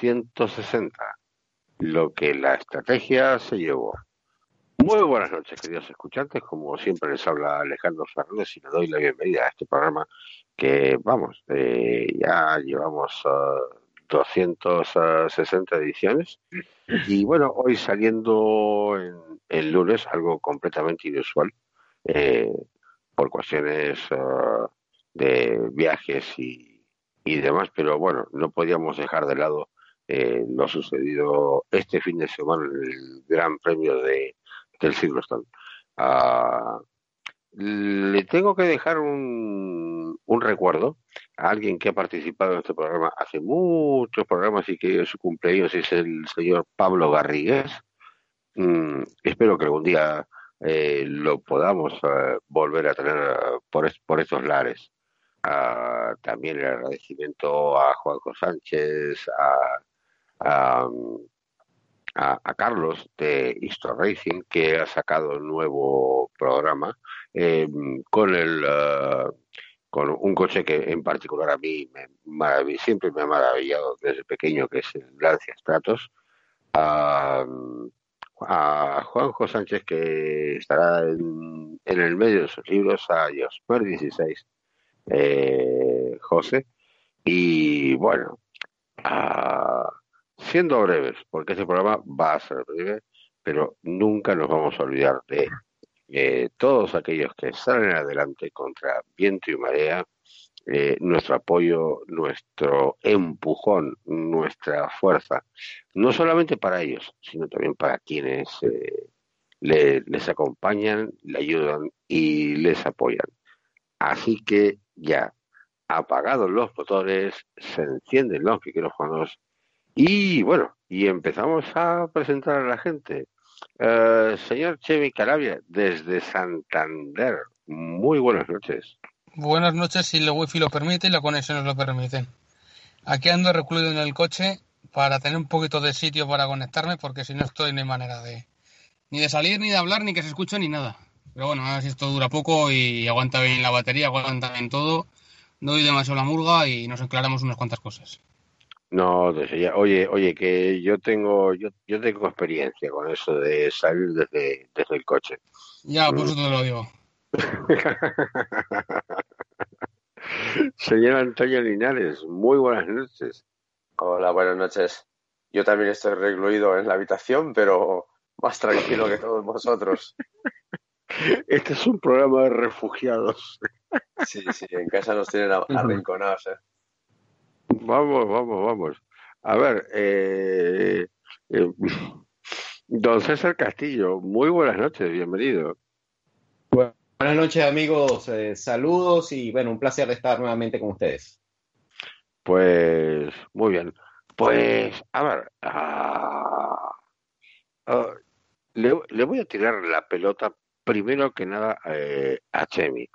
160, lo que la estrategia se llevó. Muy buenas noches, queridos escuchantes. Como siempre les habla Alejandro Fernández y le doy la bienvenida a este programa que, vamos, eh, ya llevamos eh, uh, 260 ediciones. Y bueno, hoy saliendo en, en lunes, algo completamente inusual, eh, por cuestiones uh, de viajes y, y demás, pero bueno, no podíamos dejar de lado eh, lo sucedido este fin de semana en el Gran Premio de, del Silverstone. Uh, le tengo que dejar un, un, recuerdo a alguien que ha participado en este programa hace muchos programas y que su cumpleaños es el señor Pablo Garrigues. Mm, espero que algún día eh, lo podamos uh, volver a tener uh, por, es, por estos lares. Uh, también el agradecimiento a Juanjo Sánchez, a, a, Carlos de Histo Racing, que ha sacado un nuevo programa eh, con el uh, con un coche que en particular a mí me siempre me ha maravillado desde pequeño, que es el Lancia Stratos, a, a Juanjo Sánchez, que estará en, en, el medio de sus libros, a Josper 16, eh, José, y bueno, a, siendo breves, porque este programa va a ser breve, pero nunca nos vamos a olvidar de eh, todos aquellos que salen adelante contra viento y marea, eh, nuestro apoyo, nuestro empujón, nuestra fuerza, no solamente para ellos, sino también para quienes eh, le, les acompañan, le ayudan y les apoyan. Así que ya, apagados los motores, se encienden los micrófonos y bueno, y empezamos a presentar a la gente. Uh, señor Chemi Calabia, desde Santander, muy buenas noches. Buenas noches, si el wifi lo permite y la conexión nos lo permiten. Aquí ando recluido en el coche para tener un poquito de sitio para conectarme, porque si no estoy no hay manera de ni de salir, ni de hablar, ni que se escuche, ni nada. Pero bueno, a ver si esto dura poco y aguanta bien la batería, aguanta bien todo, no doy demasiado la murga y nos aclaramos unas cuantas cosas. No, ya, oye, oye, que yo tengo, yo, yo tengo experiencia con eso de salir desde, desde el coche. Ya, por eso te lo digo. Señor Antonio Linares, muy buenas noches. Hola, buenas noches. Yo también estoy recluido en la habitación, pero más tranquilo que todos vosotros. Este es un programa de refugiados. Sí, sí, en casa nos tienen arrinconados, ¿eh? Vamos, vamos, vamos. A ver, eh, eh, don César Castillo, muy buenas noches, bienvenido. Buenas noches, amigos. Eh, saludos y bueno, un placer estar nuevamente con ustedes. Pues muy bien. Pues, a ver, uh, uh, le, le, voy a tirar la pelota primero que nada eh, a Chemi.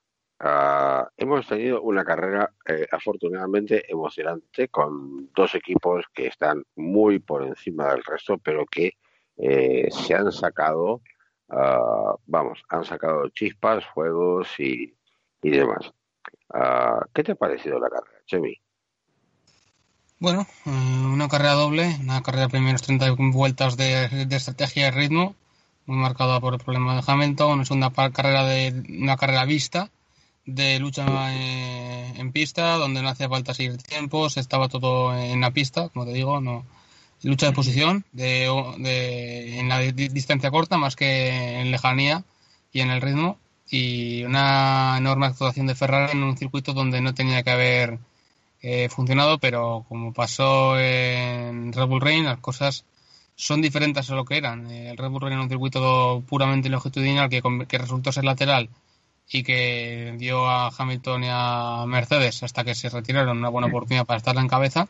Uh, hemos tenido una carrera eh, afortunadamente emocionante con dos equipos que están muy por encima del resto, pero que eh, se han sacado, uh, vamos, han sacado chispas, fuegos y, demás. Uh, ¿Qué te ha parecido la carrera, Chemi? Bueno, una carrera doble, una carrera de primeros 30 vueltas de, de estrategia y ritmo, muy marcada por el problema de Hamilton, una segunda carrera de una carrera vista de lucha eh, en pista, donde no hacía falta seguir tiempos, estaba todo en la pista, como te digo, no lucha de posición, de, de en la distancia corta más que en lejanía y en el ritmo, y una enorme actuación de Ferrari en un circuito donde no tenía que haber eh, funcionado, pero como pasó en Red Bull Ring, las cosas son diferentes a lo que eran. El Red Bull Ring era un circuito puramente longitudinal que, que resultó ser lateral y que dio a Hamilton y a Mercedes hasta que se retiraron una buena oportunidad para estar en cabeza.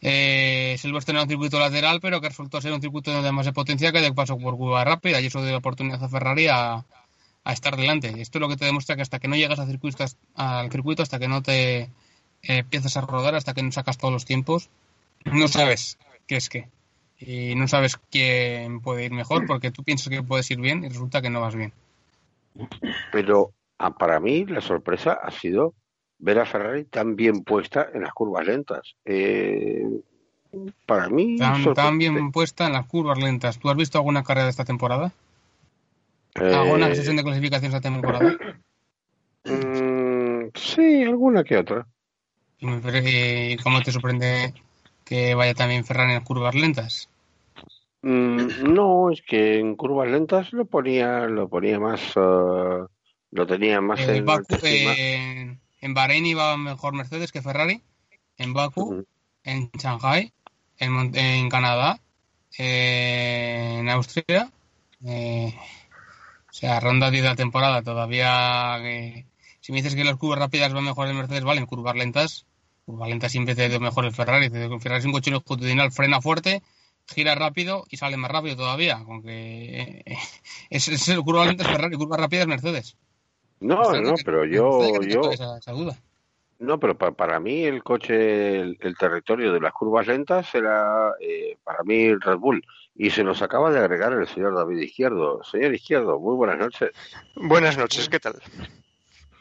Eh, Silverstone era un circuito lateral, pero que resultó ser un circuito de más de potencia que de paso por curva rápida y eso dio la oportunidad a Ferrari a, a, estar delante. Esto es lo que te demuestra que hasta que no llegas a circuito, al circuito, hasta que no te eh, empiezas a rodar, hasta que no sacas todos los tiempos, no sabes qué es qué. Y no sabes quién puede ir mejor porque tú piensas que puedes ir bien y resulta que no vas bien. Pero ah, para mí la sorpresa ha sido ver a Ferrari tan bien puesta en las curvas lentas. Eh, para mí. Tan, bien puesta en las curvas lentas. ¿Tú has visto alguna carrera de esta temporada? ¿Alguna eh, sesión de clasificación de esta temporada? Mm, sí, alguna que otra. ¿Y cómo te sorprende que vaya también Ferrari en curvas lentas? Mm, no, es que en curvas lentas lo ponía, lo ponía más, uh, lo tenía más en, en, en, Bahrein iba mejor Mercedes que Ferrari, en Baku, en Shanghai, en, en Canadá, eh, en Austria, eh, o sea, ronda 10 de la temporada todavía. si me dices que las curvas rápidas van mejor en Mercedes, vale, en curvas lentas, curvas lentas siempre te dio mejor el Ferrari. El Ferrari es un coche longitudinal, frena fuerte, gira rápido y sale más rápido todavía. Aunque eh, es, es el curva lenta es Ferrari, curva rápida es Mercedes. No, no, pero yo. yo... Esa, duda. No, pero para, mí el coche, el, territorio de las curvas lentas era eh, para mí el Red Bull. Y se nos acaba de agregar el señor David Izquierdo. Señor Izquierdo, muy buenas noches. Buenas noches, ¿qué tal?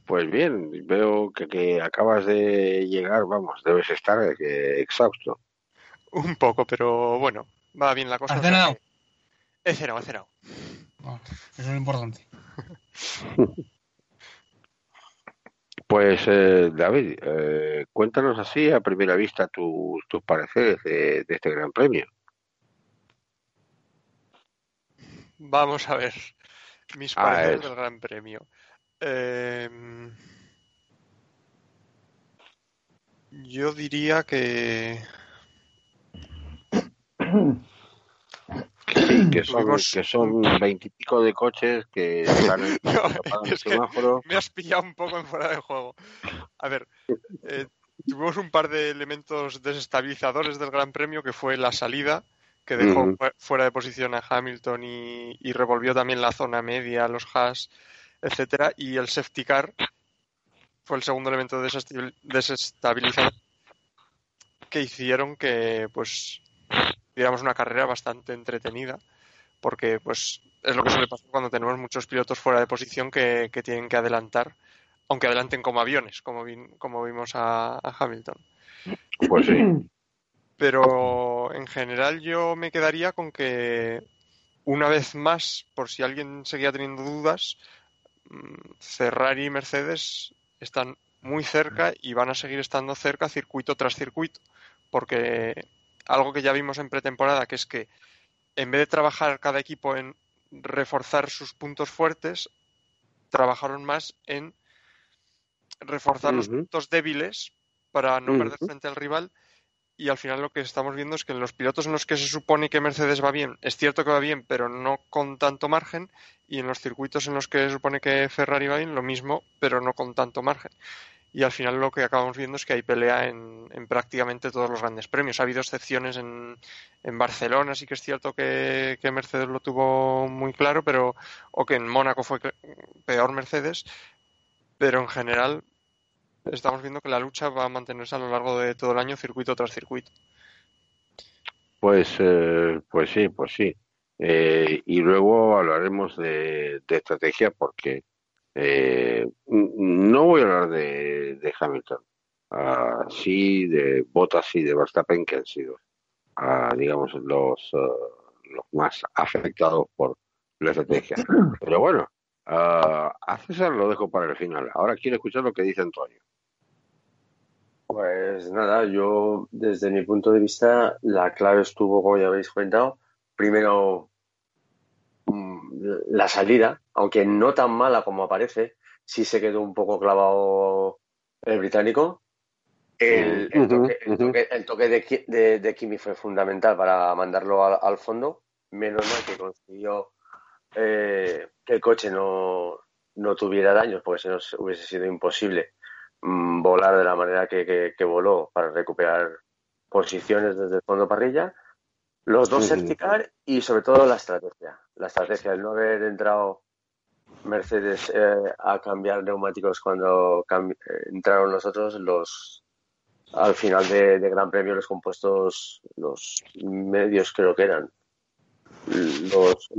Pues bien, veo que, que acabas de llegar, vamos, debes estar eh, exhausto. Un poco, pero bueno, va bien la cosa. ¿Has cenado? He cenado, he cenado. Eso es lo importante. Pues eh, David, eh, cuéntanos así a primera vista tus pareceres de, este Gran Premio. Vamos a ver mis ah, pareceres del Gran Premio. Em, yo diría que que son, que son veintipico de coches que están en el semáforo. Me has pillado un poco en fuera de juego. A ver, eh, tuvimos un par de elementos desestabilizadores del Gran Premio, que fue la salida, que dejó fuera de posición a Hamilton y, revolvió también la zona media, los Haas, etcétera, y el safety car fue el segundo elemento desestabilizador que hicieron que pues digamos, una carrera bastante entretenida, porque pues es lo que suele pasar cuando tenemos muchos pilotos fuera de posición que, tienen que adelantar, aunque adelanten como aviones, como, como vimos a, Hamilton. Pues sí. Pero en general yo me quedaría con que una vez más, por si alguien seguía teniendo dudas, mm, Ferrari y Mercedes están muy cerca y van a seguir estando cerca circuito tras circuito, porque algo que ya vimos en pretemporada, que es que en vez de trabajar cada equipo en reforzar sus puntos fuertes, trabajaron más en reforzar los puntos débiles para no perder frente al rival. Y al final lo que estamos viendo es que en los pilotos en los que se supone que Mercedes va bien, es cierto que va bien, pero no con tanto margen. Y en los circuitos en los que se supone que Ferrari va bien, lo mismo, pero no con tanto margen y al final lo que acabamos viendo es que hay pelea en, prácticamente todos los grandes premios. Ha habido excepciones en, en Barcelona, sí que es cierto que, Mercedes lo tuvo muy claro, pero o que en Mónaco fue peor Mercedes, pero en general estamos viendo que la lucha va a mantenerse a lo largo de todo el año, circuito tras circuito. Pues, eh, pues sí, pues sí. Eh, y luego hablaremos de, de estrategia porque eh, no voy a hablar de, Hamilton, uh, sí de Bottas y de Verstappen, que han sido, ah, digamos, los, ah, los más afectados por la estrategia. Pero bueno, a César lo dejo para el final. Ahora quiero escuchar lo que dice Antonio. Pues nada, yo desde mi punto de vista la clave estuvo, como ya habéis comentado, primero la salida, aunque no tan mala como aparece, sí se quedó un poco clavado el británico. El, toque, de, Kimi fue fundamental para mandarlo al, fondo. Menos mal que consiguió eh, que el coche no, no, tuviera daños, porque si no hubiese sido imposible mm, volar de la manera que, voló para recuperar posiciones desde el fondo parrilla. Los dos safety y sobre todo la estrategia. La estrategia, el no haber entrado Mercedes eh, a cambiar neumáticos cuando eh, entraron nosotros, los al final de, Gran Premio los compuestos, los medios creo que eran, los,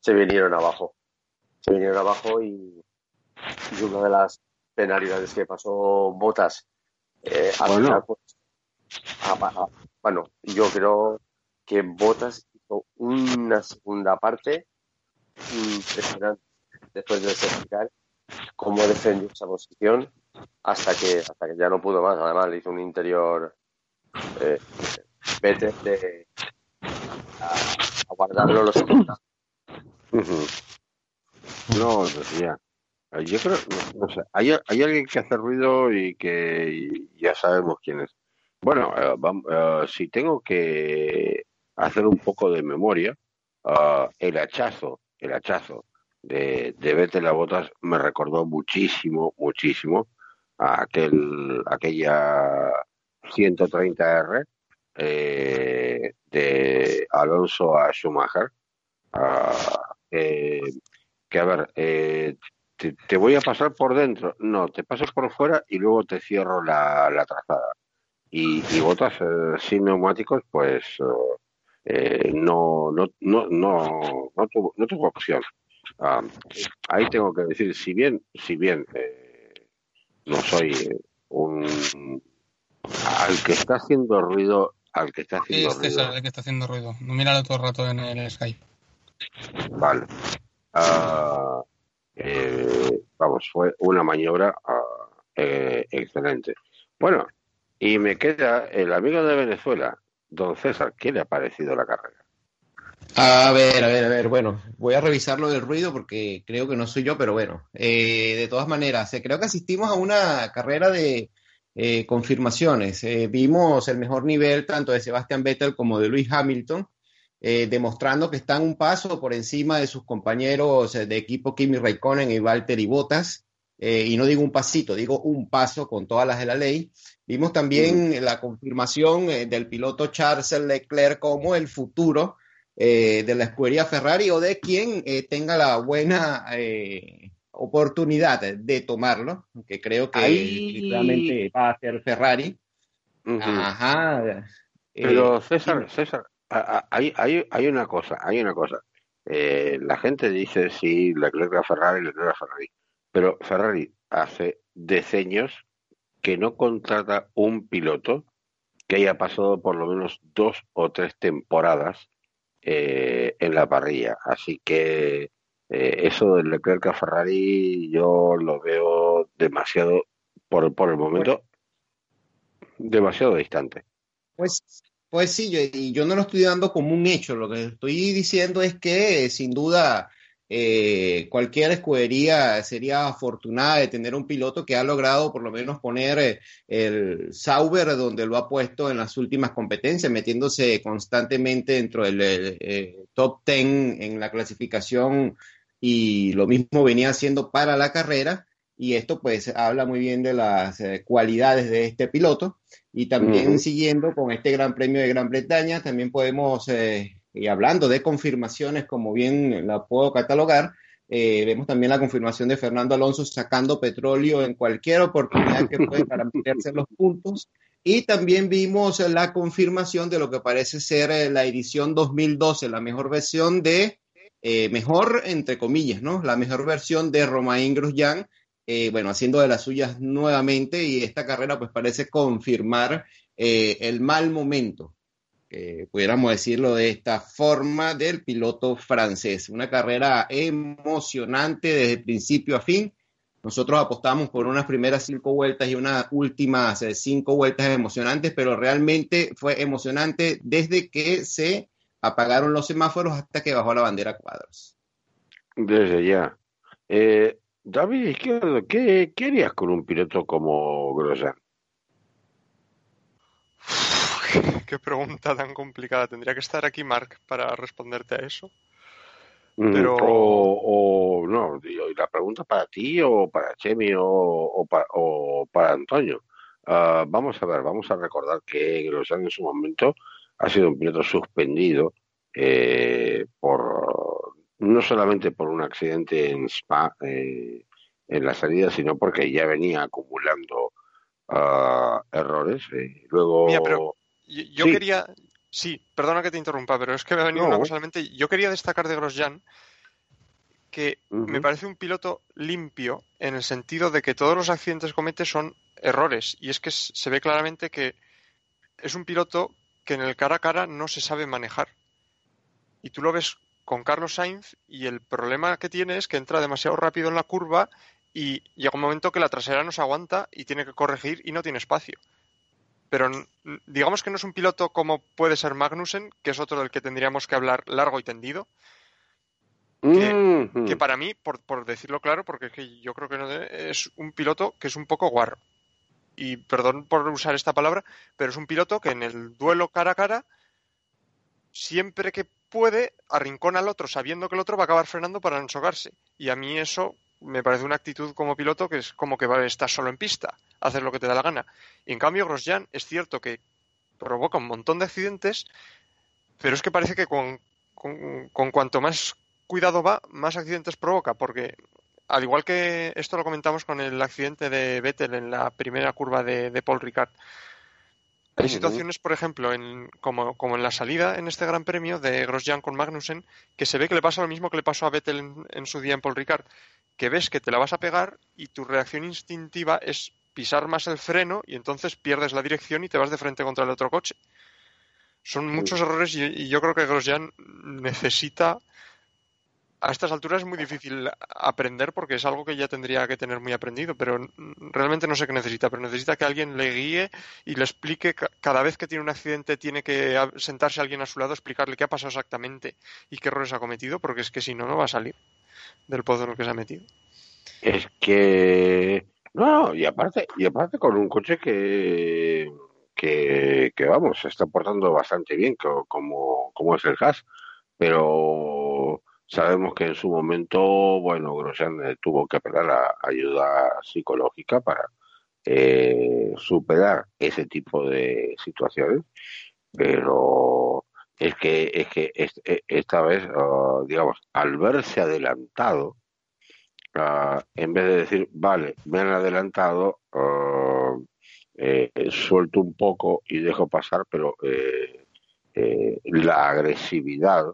se vinieron abajo. se vinieron abajo y, y una de las penalidades que pasó Botas eh, Bueno. pues, a- a- bueno, yo creo que Botas hizo una segunda parte impresionante después de certificar cómo defendió esa posición hasta que hasta que ya no pudo más. Además, le hizo un interior eh, de a, a guardarlo los 70. Ujú. No, decía. Yo creo, no, hay, hay alguien que hace ruido y que ya sabemos quién es. Bueno, eh, eh, si tengo que hacer un poco de memoria, ah, el hachazo, el hachazo de, de Vettel a Botas me recordó muchísimo, muchísimo a aquel, aquella 130R eh, de Alonso a Schumacher. Eh, que a ver, eh, te, te voy a pasar por dentro. No, te paso por fuera y luego te cierro la, la trazada. Y, y botas eh, sin neumáticos, pues eh, eh, no, no, no, no, no, tuvo, no tuvo opción. Ah, ahí tengo que decir, si bien, si bien eh, no soy un al que está haciendo ruido, al que está haciendo Es César ruido, el que está haciendo ruido. No míralo todo el rato en el Skype. Vale. Ah, eh, vamos, fue una maniobra ah, eh, excelente. Bueno, y me queda el amigo de Venezuela, don César. ¿Qué le ha parecido la carrera? A ver, a ver, a ver. Bueno, voy a revisar lo del ruido porque creo que no soy yo, pero bueno. Eh, de todas maneras, eh, creo que asistimos a una carrera de eh, confirmaciones. Eh, vimos el mejor nivel tanto de Sebastian Vettel como de Lewis Hamilton, demostrando que están un paso por encima de sus compañeros de equipo Kimi Raikkonen y Valtteri Bottas. Eh, y no digo un pasito, digo un paso con todas las de la ley. Vimos también la confirmación eh, del piloto Charles Leclerc como el futuro eh, de la escudería Ferrari o de quien eh, tenga la buena eh, oportunidad de tomarlo, que creo que Ahí- realmente va a ser Ferrari. Ajá. Pero César, César, hay, hay, hay una cosa, hay una cosa. La gente dice sí, Leclerc a Ferrari, Leclerc a Ferrari, pero Ferrari hace decenios que no contrata un piloto que haya pasado por lo menos dos o tres temporadas eh, en la parrilla. Así que eh, eso del Leclerc a Ferrari yo lo veo demasiado, por, por el momento, demasiado distante. Pues, pues sí, yo, y yo no lo estoy dando como un hecho. Lo que estoy diciendo es que sin duda eh, cualquier escudería sería afortunada de tener un piloto que ha logrado por lo menos poner eh, el Sauber donde lo ha puesto en las últimas competencias, metiéndose constantemente dentro del eh, eh, top 10 en la clasificación y lo mismo venía haciendo para la carrera. Y esto pues habla muy bien de las eh, cualidades de este piloto. Y también siguiendo con este Gran Premio de Gran Bretaña, también podemos, eh, y hablando de confirmaciones, como bien la puedo catalogar, eh, vemos también la confirmación de Fernando Alonso sacando petróleo en cualquier oportunidad que puede para meterse en los puntos. Y también vimos eh, la confirmación de lo que parece ser eh, la edición 2012, la mejor versión de, eh, mejor entre comillas, ¿no? La mejor versión de Romain Grosjean, eh, bueno, haciendo de las suyas nuevamente y esta carrera pues parece confirmar eh, el mal momento, eh, pudiéramos decirlo de esta forma, del piloto francés. Una carrera emocionante desde principio a fin. Nosotros apostamos por unas primeras cinco vueltas y unas últimas eh, cinco vueltas emocionantes, pero realmente fue emocionante desde que se apagaron los semáforos hasta que bajó la bandera cuadros. Desde ya. Eh, David Izquierdo, ¿qué, harías con un piloto como Grosjean? Qué pregunta tan complicada. Tendría que estar aquí Mark para responderte a eso. Mm, Pero- O, o no, y la pregunta para ti o para Chemi o, o, pa- o para Antonio. Ah, vamos a ver, vamos a recordar que Grosjean en su momento ha sido un piloto suspendido eh, por no solamente por un accidente en Spa eh, en la salida, sino porque ya venía acumulando ah, errores. eh. Luego, Mira, pero Yo, yo Sí. quería. Sí, perdona que te interrumpa, pero es que me ha venido No. una cosa a la mente. Yo quería destacar de Grosjean que me parece un piloto limpio en el sentido de que todos los accidentes que comete son errores. Y es que se ve claramente que es un piloto que en el cara a cara no se sabe manejar. Y tú lo ves con Carlos Sainz y el problema que tiene es que entra demasiado rápido en la curva y llega un momento que la trasera no se aguanta y tiene que corregir y no tiene espacio. Pero digamos que no es un piloto como puede ser Magnussen, que es otro del que tendríamos que hablar largo y tendido. Que, para mí, por, decirlo claro, porque es que yo creo que es un piloto que es un poco guarro. Y perdón por usar esta palabra, pero es un piloto que en el duelo cara a cara, siempre que puede, arrincona al otro sabiendo que el otro va a acabar frenando para ensogarse. Y a mí eso me parece una actitud como piloto que es como que va, estás solo en pista, hacer lo que te da la gana. Y en cambio, Grosjean es cierto que provoca un montón de accidentes, pero es que parece que con, con, cuanto más cuidado va, más accidentes provoca, porque al igual que esto lo comentamos con el accidente de Vettel en la primera curva de, de Paul Ricard, hay situaciones, por ejemplo, en, como, como, en la salida en este Gran Premio de Grosjean con Magnussen, que se ve que le pasa lo mismo que le pasó a Vettel en, en, su día en Paul Ricard, que ves que te la vas a pegar y tu reacción instintiva es pisar más el freno y entonces pierdes la dirección y te vas de frente contra el otro coche. Son muchos errores y, yo creo que Grosjean necesita a estas alturas es muy difícil aprender porque es algo que ya tendría que tener muy aprendido, pero realmente no sé qué necesita, pero necesita que alguien le guíe y le explique cada vez que tiene un accidente tiene que sentarse alguien a su lado, explicarle qué ha pasado exactamente y qué errores ha cometido, porque es que si no, no va a salir del pozo en el que se ha metido. Es que no, y aparte, y aparte con un coche que que, vamos, se está portando bastante bien como, como es el gas, pero sabemos que en su momento, bueno, Grosjean eh, tuvo que apelar a ayuda psicológica para eh, superar ese tipo de situaciones, pero es que, es que e, esta vez, ah, digamos, al verse adelantado, ah, en vez de decir, vale, me han adelantado, uh, suelto un poco y dejo pasar, pero la agresividad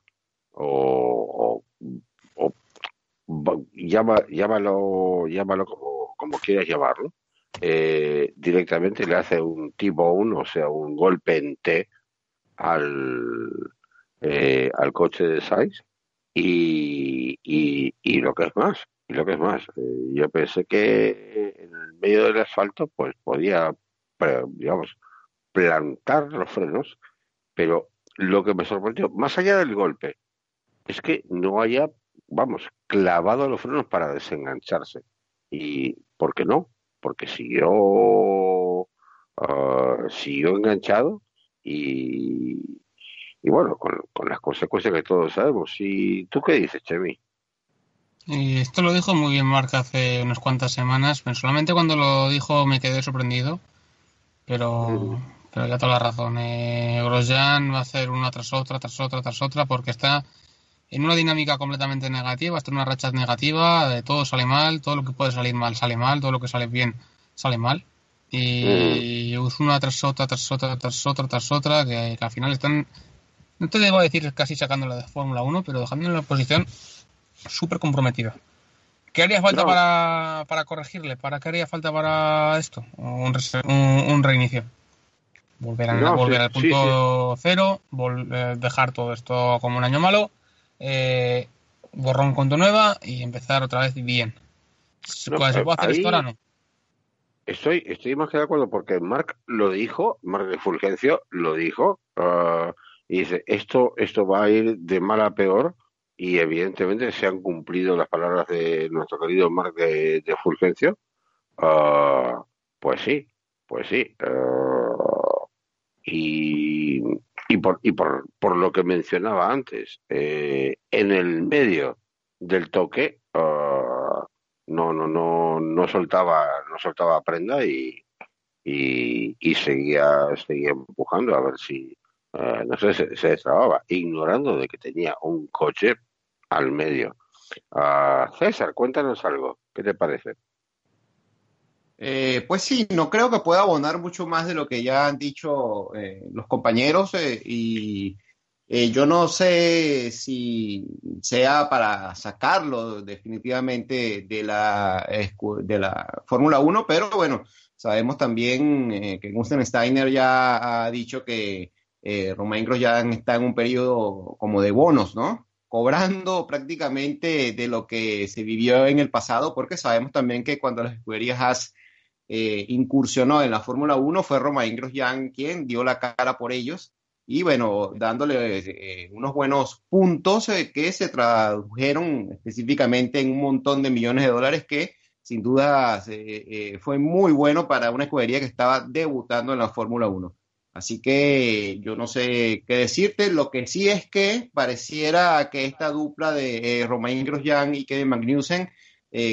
o, llámalo, llámalo como, como quieras llamarlo, directamente le hace un T-bone, o sea, un golpe en T al, eh, al coche de Sainz y, y, lo que es más, y lo que es más, eh, yo pensé que en el medio del asfalto pues podía, digamos, plantar los frenos, pero lo que me sorprendió, más allá del golpe, es que no haya, vamos, clavado los frenos para desengancharse. ¿Y por qué no? Porque siguió, ah, siguió enganchado y, y bueno, con, las consecuencias que todos sabemos. ¿Y tú qué dices, Chemi? Y esto lo dijo muy bien Mark hace unas cuantas semanas. Personalmente cuando lo dijo me quedé sorprendido, pero, pero ya toda la razón. Eh, Grosjean va a hacer una tras otra, tras otra, tras otra, porque está en una dinámica completamente negativa, está en una racha negativa, de todo sale mal, todo lo que puede salir mal sale mal, todo lo que sale bien sale mal. Y mm. una tras otra, tras otra, tras otra, tras otra, que, al final están, no te debo decir casi sacándola de Fórmula 1, pero dejándola en una posición súper comprometida. ¿Qué haría falta para, para, corregirle? ¿Para qué haría falta para esto? Un, un, reinicio. Volver, a, volver al punto cero, eh, dejar todo esto como un año malo, eh, borrón cuento nueva y empezar otra vez bien. ¿Se puede hacer esto ahora no? Estoy, estoy más que de acuerdo porque Mark lo dijo, Mark de Fulgencio lo dijo, uh, y dice, esto, esto va a ir de mal a peor, y evidentemente se han cumplido las palabras de nuestro querido Mark de, Fulgencio, uh, pues sí, pues sí. Uh, y, y, por, y por, por lo que mencionaba antes, eh, en el medio del toque, no, no, no, no soltaba, no soltaba prenda y, y, seguía, seguía empujando a ver si, eh, no sé, se, se, destrababa, ignorando de que tenía un coche al medio. Uh, César, cuéntanos algo, ¿qué te parece? Eh, pues sí, no creo que pueda abonar mucho más de lo que ya han dicho eh, los compañeros y Eh, yo no sé si sea para sacarlo definitivamente de la, de la Fórmula 1, pero bueno, sabemos también eh, que Gusten Steiner ya ha dicho que eh, Romain Grosjean está en un periodo como de bonos, ¿no? Cobrando prácticamente de lo que se vivió en el pasado, porque sabemos también que cuando las escuderías eh, incursionó en la Fórmula 1 fue Romain Grosjean quien dio la cara por ellos y bueno, dándole eh, unos buenos puntos eh, que se tradujeron específicamente en un montón de millones de dólares que sin duda fue muy bueno para una escudería que estaba debutando en la Fórmula 1. Así que yo no sé qué decirte, lo que sí es que pareciera que esta dupla de Romain Grosjean y Kevin Magnussen,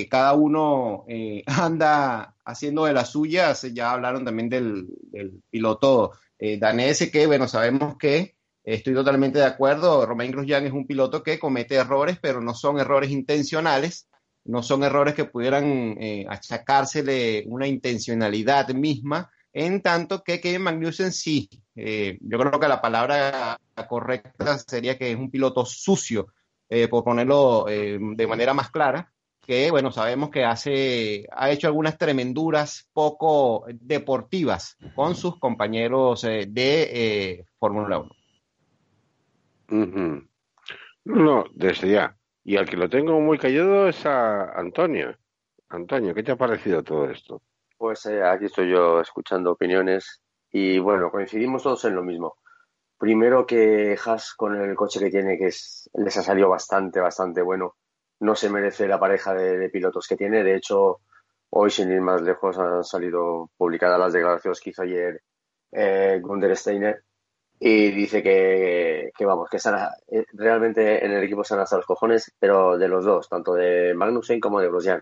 cada uno anda haciendo de las suyas, ya hablaron también del, del piloto eh, danés que, bueno, sabemos que estoy totalmente de acuerdo, Romain Grosjean es un piloto que comete errores, pero no son errores intencionales, no son errores que pudieran eh, achacársele una intencionalidad misma, en tanto que Kevin Magnussen sí, eh, yo creo que la palabra correcta sería que es un piloto sucio, eh, por ponerlo de manera más clara, que bueno, sabemos que hace, ha hecho algunas tremenduras poco deportivas con sus compañeros eh, de eh, Fórmula 1. No, desde ya. Y al que lo tengo muy callado es a Antonio. Antonio, ¿qué te ha parecido todo esto? Pues eh, aquí estoy yo escuchando opiniones y bueno, coincidimos todos en lo mismo. Primero que Haas con el coche que tiene, que es, les ha salido bastante, bastante bueno no se merece la pareja de, pilotos que tiene. De hecho, hoy, sin ir más lejos, han salido publicadas las declaraciones que hizo ayer eh, Steiner y dice que, vamos, que están, eh, realmente en el equipo están hasta los cojones, pero de los dos, tanto de Magnussen como de Grosjean.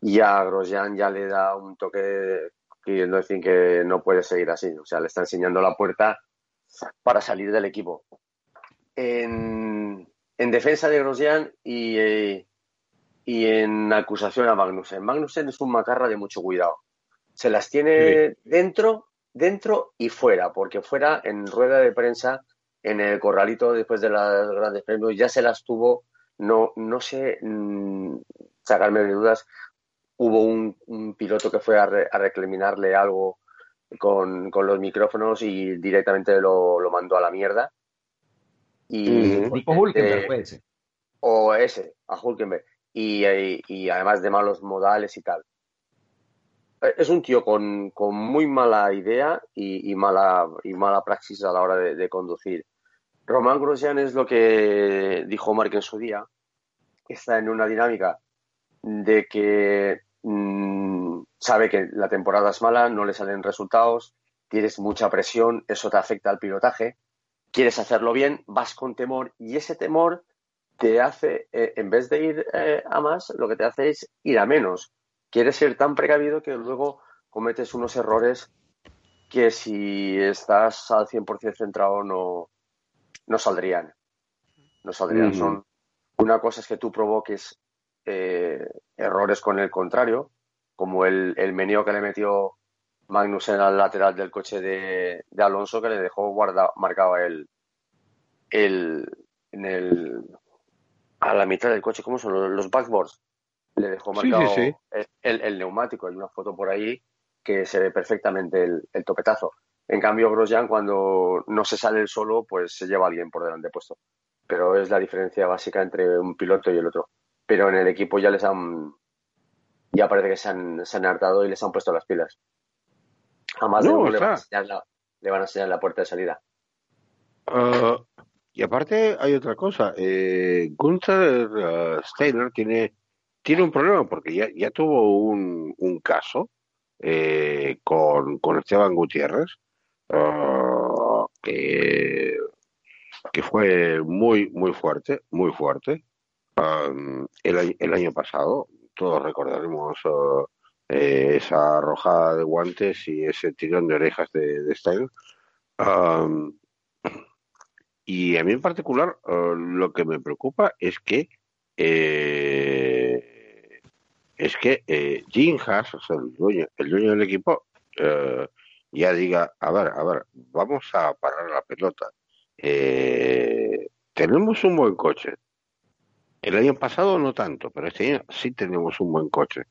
Y a Grosjean ya le da un toque queriendo decir que no puede seguir así, o sea, le está enseñando la puerta para salir del equipo. En, defensa de Grosjean y, eh, y en acusación a Magnussen. Magnussen es un macarra de mucho cuidado. Se las tiene dentro, dentro y fuera, porque fuera en rueda de prensa, en el corralito después de los grandes premios, ya se las tuvo. No, no sé mm, sacarme de dudas. Hubo un, piloto que fue a, reclaminarle algo con, los micrófonos y directamente lo, mandó a la mierda. Y, O ese, a Hulkenberg y, además de malos modales y tal. Es un tío con, muy mala idea y, mala, y mala praxis a la hora de, conducir. Román Grosjean es lo que dijo Mark en su día, está en una dinámica de que mm, sabe que la temporada es mala, no le salen resultados, tienes mucha presión, eso te afecta al pilotaje, quieres hacerlo bien, vas con temor y ese temor te hace, eh, en vez de ir eh, a más, lo que te hace es ir a menos. Quieres ser tan precavido que luego cometes unos errores que si estás al 100% centrado no, no saldrían. No saldrían. Son, una cosa es que tú provoques eh, errores con el contrario, como el, el meneo que le metió Magnussen al lateral del coche de, Alonso, que le dejó guarda, marcado el, el, en el a la mitad del coche, ¿cómo son los backboards? Le dejó marcado El, neumático. Hay una foto por ahí que se ve perfectamente el, topetazo. En cambio, Grosjean, cuando no se sale el solo, pues se lleva a alguien por delante puesto. Pero es la diferencia básica entre un piloto y el otro. Pero en el equipo ya les han. Ya parece que se han, se han hartado y les han puesto las pilas. Jamás le, van a enseñar la, puerta de salida. Ah, y aparte hay otra cosa, eh, Gunther uh, Steiner tiene, tiene un problema porque ya, ya tuvo un, un caso eh, con, con Esteban Gutiérrez uh, que, que fue muy, muy fuerte, muy fuerte. Um, el, el año pasado, todos recordaremos uh, eh, esa arrojada de guantes y ese tirón de orejas de, Steiner. Y a mí en particular eh, lo que me preocupa es que eh, es que eh, Jim Haas, o el dueño, el dueño del equipo, eh, ya diga, a ver, a ver, vamos a parar la pelota. eh, tenemos un buen coche. El año pasado no tanto, pero este año sí tenemos un buen coche.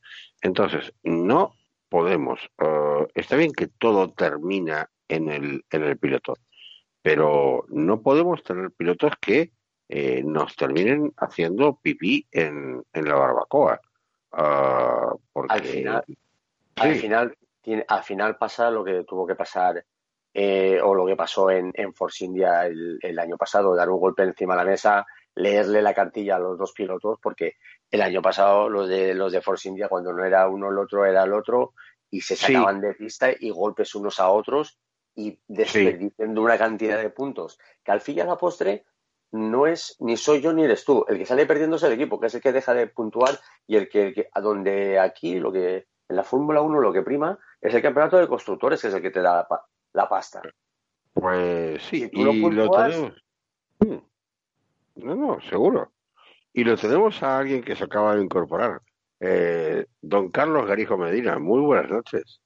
Entonces, no podemos. eh, está bien que todo termina en el, en el piloto, pero no podemos tener pilotos que eh, nos terminen haciendo pipí en, en la barbacoa. Ah, porque, Al final, al final, tiene, al final pasa lo que tuvo que pasar eh, o lo que pasó en, en Force India el, el año pasado, dar un golpe encima de la mesa, leerle la cartilla a los dos pilotos, porque el año pasado los de los de Force India, cuando no era uno el otro, era el otro, y se Sí. sacaban de pista y golpes unos a otros y desperdiciando una cantidad de puntos que al fin y a la postre no es ni soy yo ni eres tú. El que sale perdiendo es el equipo, que es el que deja de puntuar y el que, el que- a donde aquí lo que en la Fórmula 1 lo que prima es el campeonato de constructores, que es el que te da la, pa- la pasta. Pues sí, Si tú lo y lo puntúas- tenemos. No, no, seguro. Y lo tenemos a alguien que se acaba de incorporar. Eh, don Carlos Garijo Medina, muy buenas noches.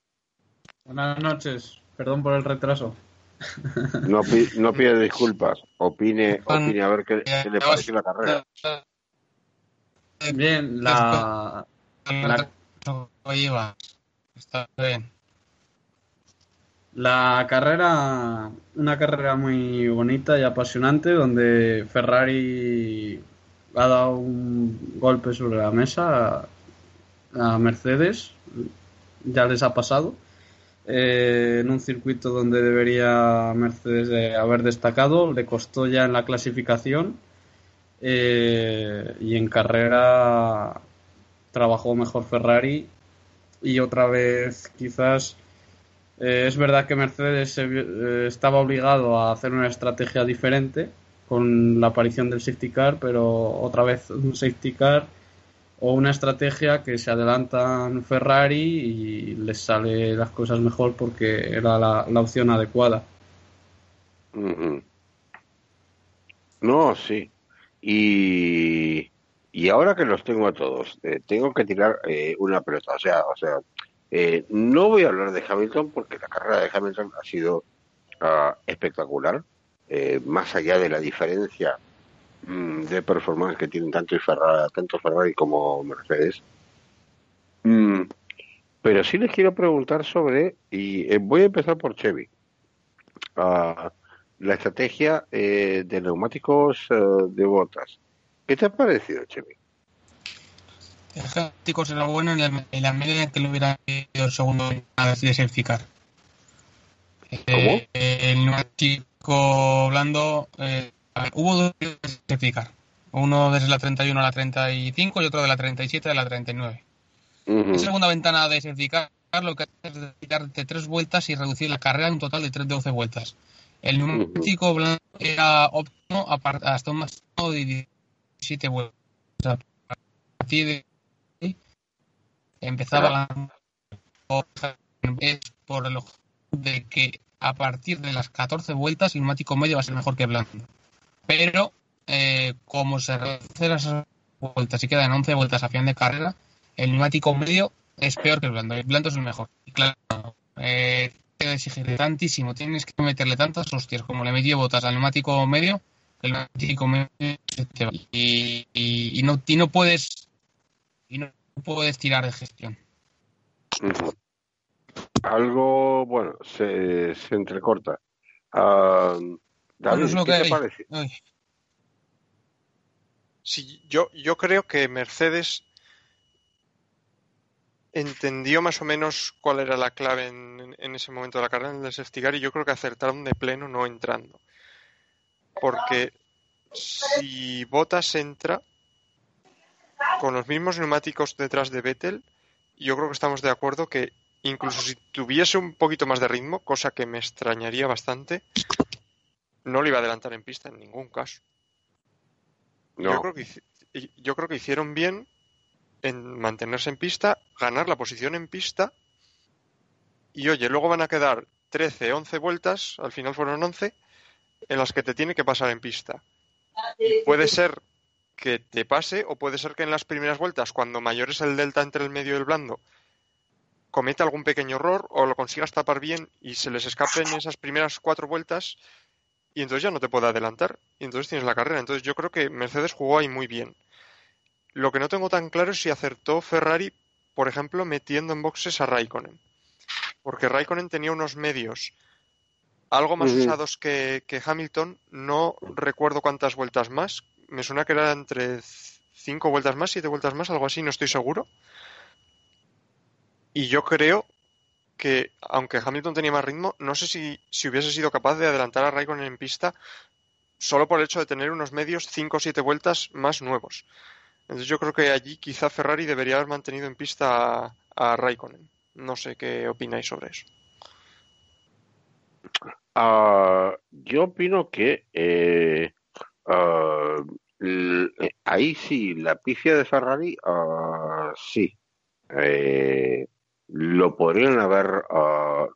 Buenas noches, perdón por el retraso. No, pi- no pide disculpas, opine, opine a ver qué, qué le parece la carrera. Bien, la, La-. Está bien. la carrera, una carrera muy bonita y apasionante donde Ferrari ha dado un golpe sobre la mesa a Mercedes, ya les ha pasado, eh, en un circuito donde debería Mercedes eh, haber destacado, le costó ya en la clasificación eh, y en carrera trabajó mejor Ferrari. Y otra vez quizás eh, es verdad que Mercedes eh, estaba obligado a hacer una estrategia diferente con la aparición del safety car, pero otra vez un safety car o una estrategia que se adelantan Ferrari y les sale las cosas mejor porque era la, opción adecuada. No, sí. Y, y ahora que los tengo a todos, eh, tengo que tirar eh, una pelota. O sea, o sea, eh, no voy a hablar de Hamilton porque la carrera de Hamilton ha sido ah, espectacular. Eh, más allá de la diferencia de performance que tienen tanto Ferrari, tanto Ferrari como Mercedes. Mm, pero sí les quiero preguntar sobre, y eh, voy a empezar por Chevy. Ah, la estrategia eh, de neumáticos eh, de botas. ¿Qué te ha parecido, Chevy? El neumáticos era bueno en la, en la medida en que lo hubiera ido el segundo a car. Eh, el neumático blando, eh, ver, hubo dos de safety car. Uno desde la 31 a la 35 y otro de la 37 a la 39. Ujú. En segunda ventana de safety car lo que hace es darte tres vueltas y reducir la carrera a un total de 3 12 vueltas. El neumático blando era óptimo a par- hasta un máximo de 17 vueltas. A partir de ahí empezaba la es por el de que a partir de las 14 vueltas el neumático medio va a ser mejor que blando. Pero eh, como se reducen esas vueltas y quedan 11 vueltas a final de carrera, el neumático medio es peor que el blando. El blando es el mejor. Y claro, eh, te exigir tantísimo, tienes que meterle tantas hostias como le metió botas al neumático medio, el neumático medio te va. Y, y- no, y no puedes y no puedes tirar de gestión. Algo, bueno, se, se entrecorta. Ah, David, es lo ¿qué que te parece? Ay, Sí, yo, yo creo que Mercedes entendió más o menos cuál era la clave en, en ese momento de la carrera, en el safety car, y yo creo que acertaron de pleno no entrando. Porque si Bottas entra con los mismos neumáticos detrás de Vettel, yo creo que estamos de acuerdo que incluso si tuviese un poquito más de ritmo, cosa que me extrañaría bastante, no le iba a adelantar en pista en ningún caso. Yo, creo que, yo creo que hicieron bien en mantenerse en pista, ganar la posición en pista y oye, luego van a quedar 13, 11 vueltas, al final fueron 11, en las que te tiene que pasar en pista. Y puede ser que te pase o puede ser que en las primeras vueltas, cuando mayor es el delta entre el medio y el blando, cometa algún pequeño error o lo consigas tapar bien y se les escapen esas primeras cuatro vueltas y entonces ya no te puede adelantar y entonces tienes la carrera. Entonces yo creo que Mercedes jugó ahí muy bien. Lo que no tengo tan claro es si acertó Ferrari, por ejemplo, metiendo en boxes a Raikkonen. Porque Raikkonen tenía unos medios algo más usados que, Hamilton. No recuerdo cuántas vueltas más. Me suena que era entre cinco vueltas más, siete vueltas más, algo así, no estoy seguro. Y yo creo que, aunque Hamilton tenía más ritmo, no sé si, si hubiese sido capaz de adelantar a Raikkonen en pista solo por el hecho de tener unos medios cinco o siete vueltas más nuevos. Entonces yo creo que allí quizá Ferrari debería haber mantenido en pista a, a Raikkonen. No sé qué opináis sobre eso. Uh, yo opino que eh, uh, ahí sí, la pifia de Ferrari, uh, sí. Eh, lo podrían haber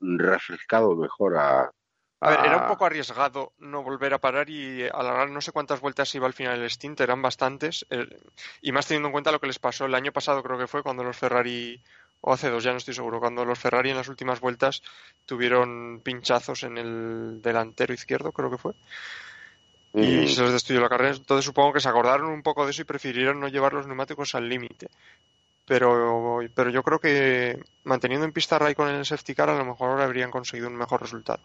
refrescado mejor a, a ver, era un poco arriesgado no volver a parar y alargar no sé cuántas vueltas iba al final el stint, eran bastantes. y más teniendo en cuenta lo que les pasó el año pasado, creo que fue cuando los Ferrari o hace dos, ya no estoy seguro, cuando los Ferrari en las últimas vueltas tuvieron pinchazos en el delantero izquierdo, creo que fue. Y mm. se les destruyó la carrera. Entonces supongo que se acordaron un poco de eso y prefirieron no llevar los neumáticos al límite. Pero, pero yo creo que manteniendo en pista Ray con el safety car a lo mejor habrían conseguido un mejor resultado.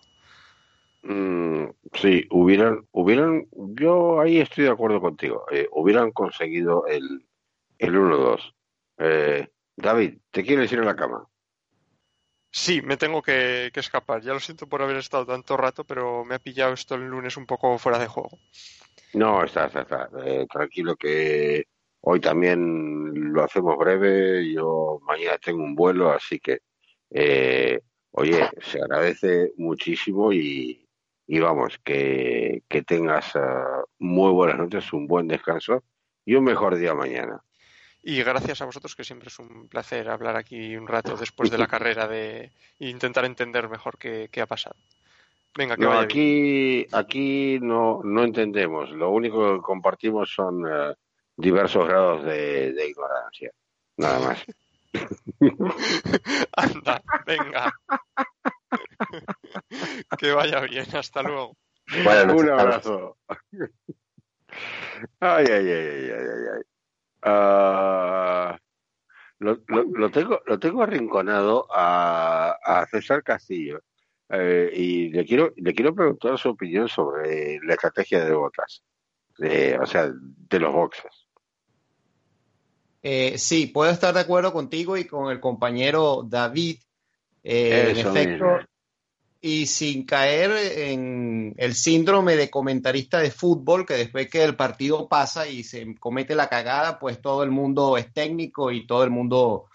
Mm, sí, hubieran, hubieran, yo ahí estoy de acuerdo contigo, eh, hubieran conseguido el, el 1-2. Eh, David, ¿te quieres ir a la cama? Sí, me tengo que, escapar. Ya lo siento por haber estado tanto rato, pero me ha pillado esto el lunes un poco fuera de juego. No, está, está, está. Eh, tranquilo que hoy también lo hacemos breve. Yo mañana tengo un vuelo, así que, eh, oye, se agradece muchísimo y, vamos, que, tengas uh, muy buenas noches, un buen descanso y un mejor día mañana. Y gracias a vosotros, que siempre es un placer hablar aquí un rato después de la carrera de intentar entender mejor qué, ha pasado. Venga, que aquí, aquí no, no entendemos. Lo único que compartimos son eh, diversos grados de, ignorancia. Nada más. Anda, venga. que vaya bien. Hasta luego. un abrazo. ay, ay, ay, ay, ay. ay. Uh, lo, lo, tengo, lo tengo arrinconado a, a César Castillo eh, y le quiero, le quiero preguntar su opinión sobre la estrategia de botas, de, o sea, de los boxes. Eh, sí, puedo estar de acuerdo contigo y con el compañero David. Eh, en efecto, y sin caer en el síndrome de comentarista de fútbol, que después que el partido pasa y se comete la cagada, pues todo el mundo es técnico y todo el mundo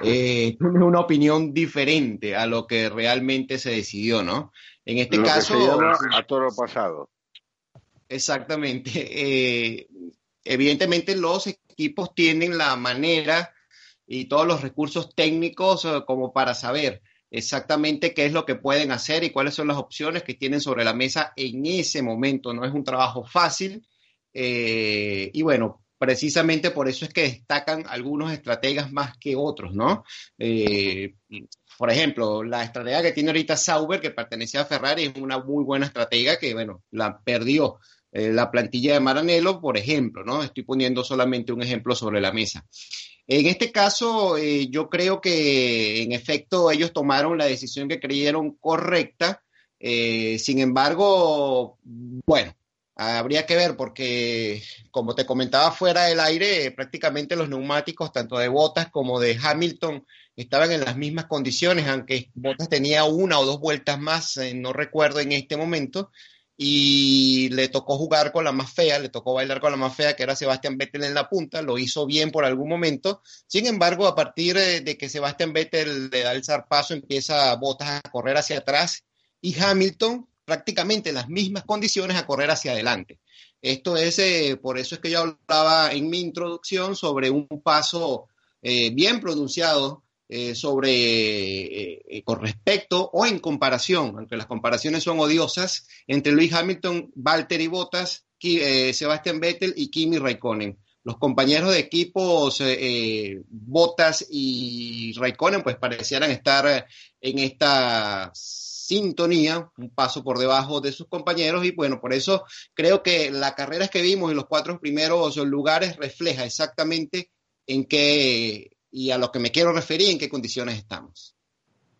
eh, tiene una opinión diferente a lo que realmente se decidió, ¿no? En este caso... a todo pasado. Exactamente. Eh, evidentemente los equipos tienen la manera y todos los recursos técnicos eh, como para saber exactamente qué es lo que pueden hacer y cuáles son las opciones que tienen sobre la mesa en ese momento. No es un trabajo fácil eh, y bueno, precisamente por eso es que destacan algunos estrategas más que otros, ¿no? Eh, por ejemplo, la estratega que tiene ahorita Sauber, que pertenecía a Ferrari, es una muy buena estratega que, bueno, la perdió eh, la plantilla de Maranello, por ejemplo, ¿no? Estoy poniendo solamente un ejemplo sobre la mesa. En este caso, eh, yo creo que en efecto ellos tomaron la decisión que creyeron correcta. Eh, sin embargo, bueno, habría que ver porque, como te comentaba fuera del aire, prácticamente los neumáticos, tanto de Bottas como de Hamilton, estaban en las mismas condiciones, aunque Bottas tenía una o dos vueltas más, eh, no recuerdo en este momento y le tocó jugar con la más fea, le tocó bailar con la más fea, que era Sebastián Vettel en la punta, lo hizo bien por algún momento. Sin embargo, a partir de que Sebastián Vettel le da el zarpazo, empieza Botas a correr hacia atrás y Hamilton prácticamente en las mismas condiciones a correr hacia adelante. Esto es, eh, por eso es que yo hablaba en mi introducción sobre un paso eh, bien pronunciado eh, sobre, eh, eh, con respecto o en comparación, aunque las comparaciones son odiosas, entre Luis Hamilton, Valtteri Bottas, Sebastian Vettel y Kimi Raikkonen. Los compañeros de equipos Bottas y Raikkonen pues parecieran estar en esta sintonía, un paso por debajo de sus compañeros y bueno, por eso creo que la carrera que vimos en los cuatro primeros lugares refleja exactamente en qué y a lo que me quiero referir, en qué condiciones estamos.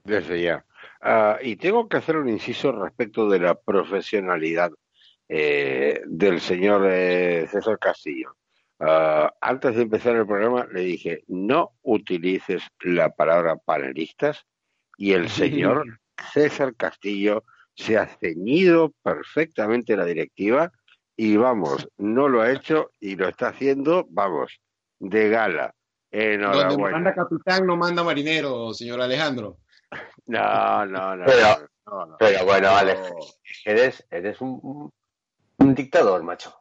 Desde ya. Ah, y tengo que hacer un inciso respecto de la profesionalidad eh, del señor eh, César Castillo. Ah, antes de empezar el programa le dije, no utilices la palabra panelistas y el señor César Castillo se ha ceñido perfectamente la directiva y vamos, no lo ha hecho y lo está haciendo, vamos, de gala. Enhorabuena. Donde manda capitán no manda marinero, señor Alejandro. No, no, no. Pero, bueno, Alex, eres, eres un, un dictador, macho.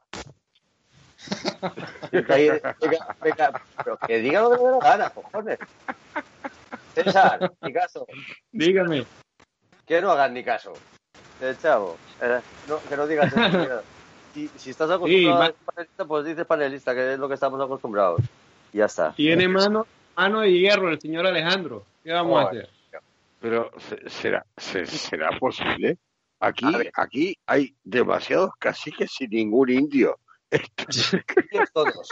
pero que diga lo que me da gana, cojones. César, ni caso. Dígame. Que no hagan ni caso. Eh, chavo, eh, no, que no digas eso. Si, si estás acostumbrado a panelista, pues dices panelista, que es lo que estamos acostumbrados. Ya está. Tiene mano, mano de hierro el señor Alejandro. ¿Qué vamos a hacer? Pero, ¿será, será posible? Aquí, aquí hay demasiados caciques sin ningún indio. Indios todos.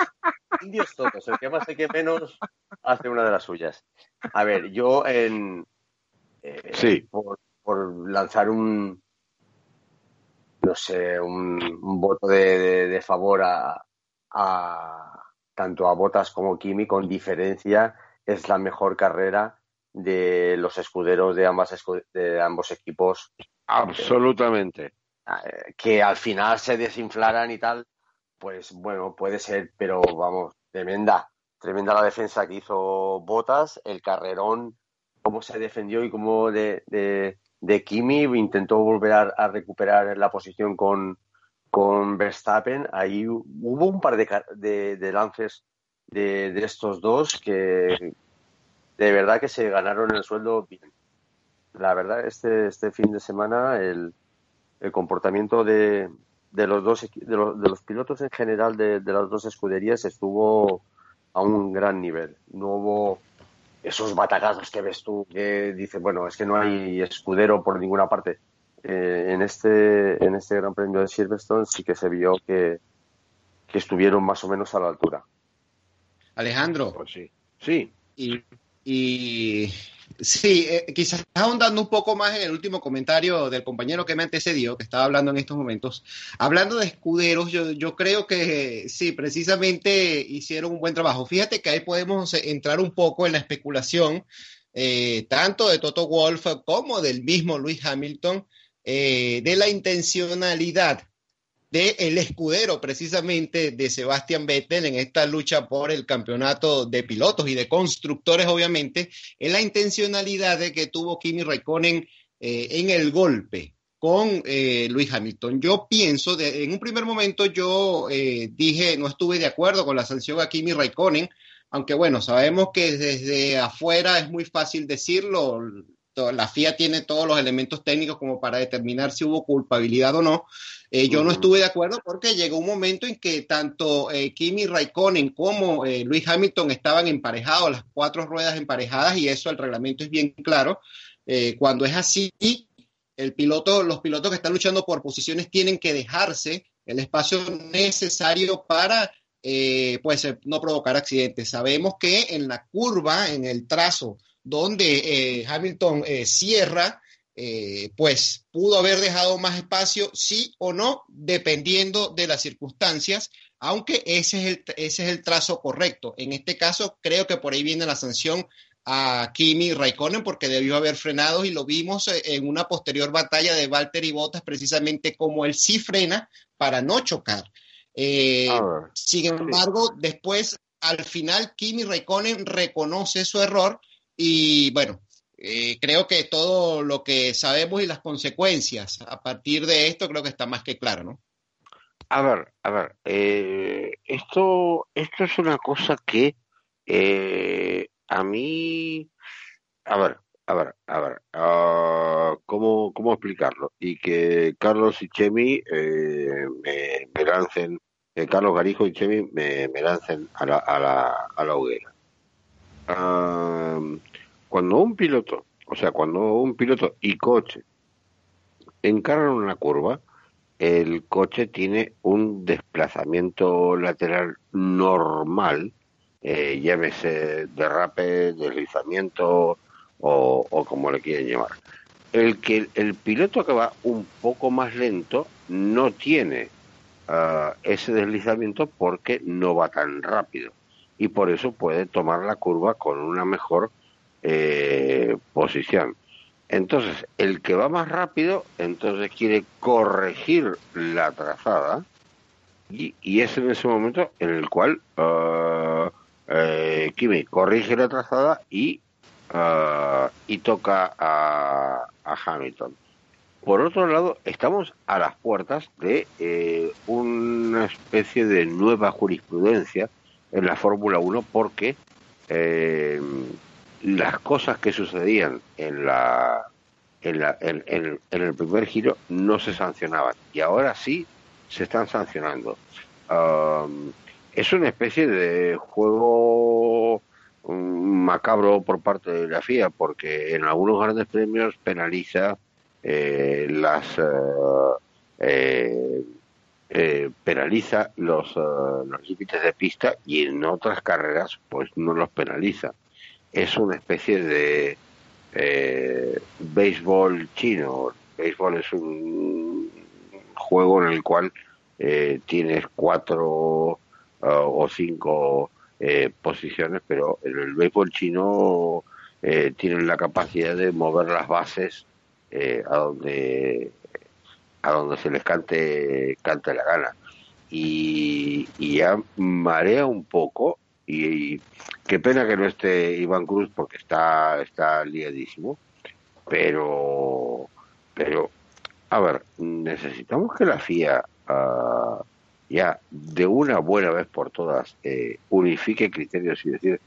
Indios todos. El que más y que menos hace una de las suyas. A ver, yo en. Eh, sí. Por, lanzar un. No sé, un, voto de, favor a, tanto a Botas como Kimi, con diferencia, es la mejor carrera de los escuderos de, ambas de ambos equipos. Absolutamente. Eh, que al final se desinflaran y tal, pues bueno, puede ser, pero vamos, tremenda, tremenda la defensa que hizo Botas, el carrerón, cómo se defendió y cómo de, de, Kimi intentó volver a, recuperar la posición con, con Verstappen. Ahí hubo un par de, de, lances de, estos dos que de verdad que se ganaron el sueldo bien. La verdad, este, este fin de semana el, comportamiento de, de los dos de los, de los pilotos en general de, las dos escuderías estuvo a un gran nivel. No hubo esos batagazos que ves tú que dice bueno es que no hay escudero por ninguna parte. Eh, en este en este Gran Premio de Silverstone sí que se vio que, que estuvieron más o menos a la altura. Alejandro. Pues sí. Sí. Y, y Sí, eh, quizás ahondando un poco más en el último comentario del compañero que me antecedió, que estaba hablando en estos momentos. Hablando de escuderos, yo, yo creo que sí, precisamente hicieron un buen trabajo. Fíjate que ahí podemos entrar un poco en la especulación, eh, tanto de Toto Wolf como del mismo Luis Hamilton, eh, de la intencionalidad de el escudero precisamente de Sebastián Vettel en esta lucha por el campeonato de pilotos y de constructores, obviamente, en la intencionalidad de que tuvo Kimi Raikkonen eh, en el golpe con eh, Luis Hamilton. Yo pienso, de, en un primer momento yo eh, dije, no estuve de acuerdo con la sanción a Kimi Raikkonen, aunque bueno, sabemos que desde afuera es muy fácil decirlo, la FIA tiene todos los elementos técnicos como para determinar si hubo culpabilidad o no. Eh, yo no estuve de acuerdo porque llegó un momento en que tanto eh, Kimi Raikkonen como eh, Luis Hamilton estaban emparejados, las cuatro ruedas emparejadas, y eso el reglamento es bien claro. cuando es así, el piloto, los pilotos que están luchando por posiciones tienen que dejarse el espacio necesario para pues no provocar accidentes. Sabemos que en la curva, en el trazo donde eh, Hamilton eh, cierra, eh, pues pudo haber dejado más espacio, sí o no, dependiendo de las circunstancias, aunque ese es el, ese es el trazo correcto. En este caso, creo que por ahí viene la sanción a Kimi Raikkonen porque debió haber frenado y lo vimos en una posterior batalla de Walter y Bottas precisamente como él sí frena para no chocar. Sin embargo, después, al final, Kimi Raikkonen reconoce su error y bueno, eh, creo que todo lo que sabemos y las consecuencias a partir de esto creo que está más que claro, ¿no? A ver, a ver, eh, esto, esto es una cosa que eh, a mí, a ver, a ver, a ver, uh, ¿cómo, ¿cómo explicarlo? Y que Carlos y Chemi me, me, lancen, Carlos Garijo y Chemi me, me lancen a la, a la, a la hoguera cuando un piloto, o sea, cuando un piloto y coche encargan una curva, el coche tiene un desplazamiento lateral normal, eh, llámese derrape, deslizamiento o, como le quieren llamar. El que el piloto que va un poco más lento no tiene ah, ese deslizamiento porque no va tan rápido y por eso puede tomar la curva con una mejor eh, posición. Entonces, el que va más rápido, entonces quiere corregir la trazada y, es en ese momento en el cual uh, eh, Kimi corrige la trazada y, uh, y toca a, a, Hamilton. Por otro lado, estamos a las puertas de eh, una especie de nueva jurisprudencia en la Fórmula 1 porque eh, las cosas que sucedían en la en, la, en, el primer giro no se sancionaban y ahora sí se están sancionando. Um, es una especie de juego um, macabro por parte de la FIA porque en algunos grandes premios penaliza eh, las uh, eh, eh, penaliza los, uh, los límites de pista y en otras carreras pues no los penaliza es una especie de eh, béisbol chino. Béisbol es un juego en el cual eh, tienes cuatro uh, o cinco eh, posiciones, pero en el béisbol chino eh, tienen la capacidad de mover las bases eh, a donde a donde se les cante cante la gana. Y, y ya marea un poco y, y, qué pena que no esté Iván Cruz porque está está liadísimo pero pero a ver necesitamos que la FIA uh, ya de una buena vez por todas eh, unifique criterios y decir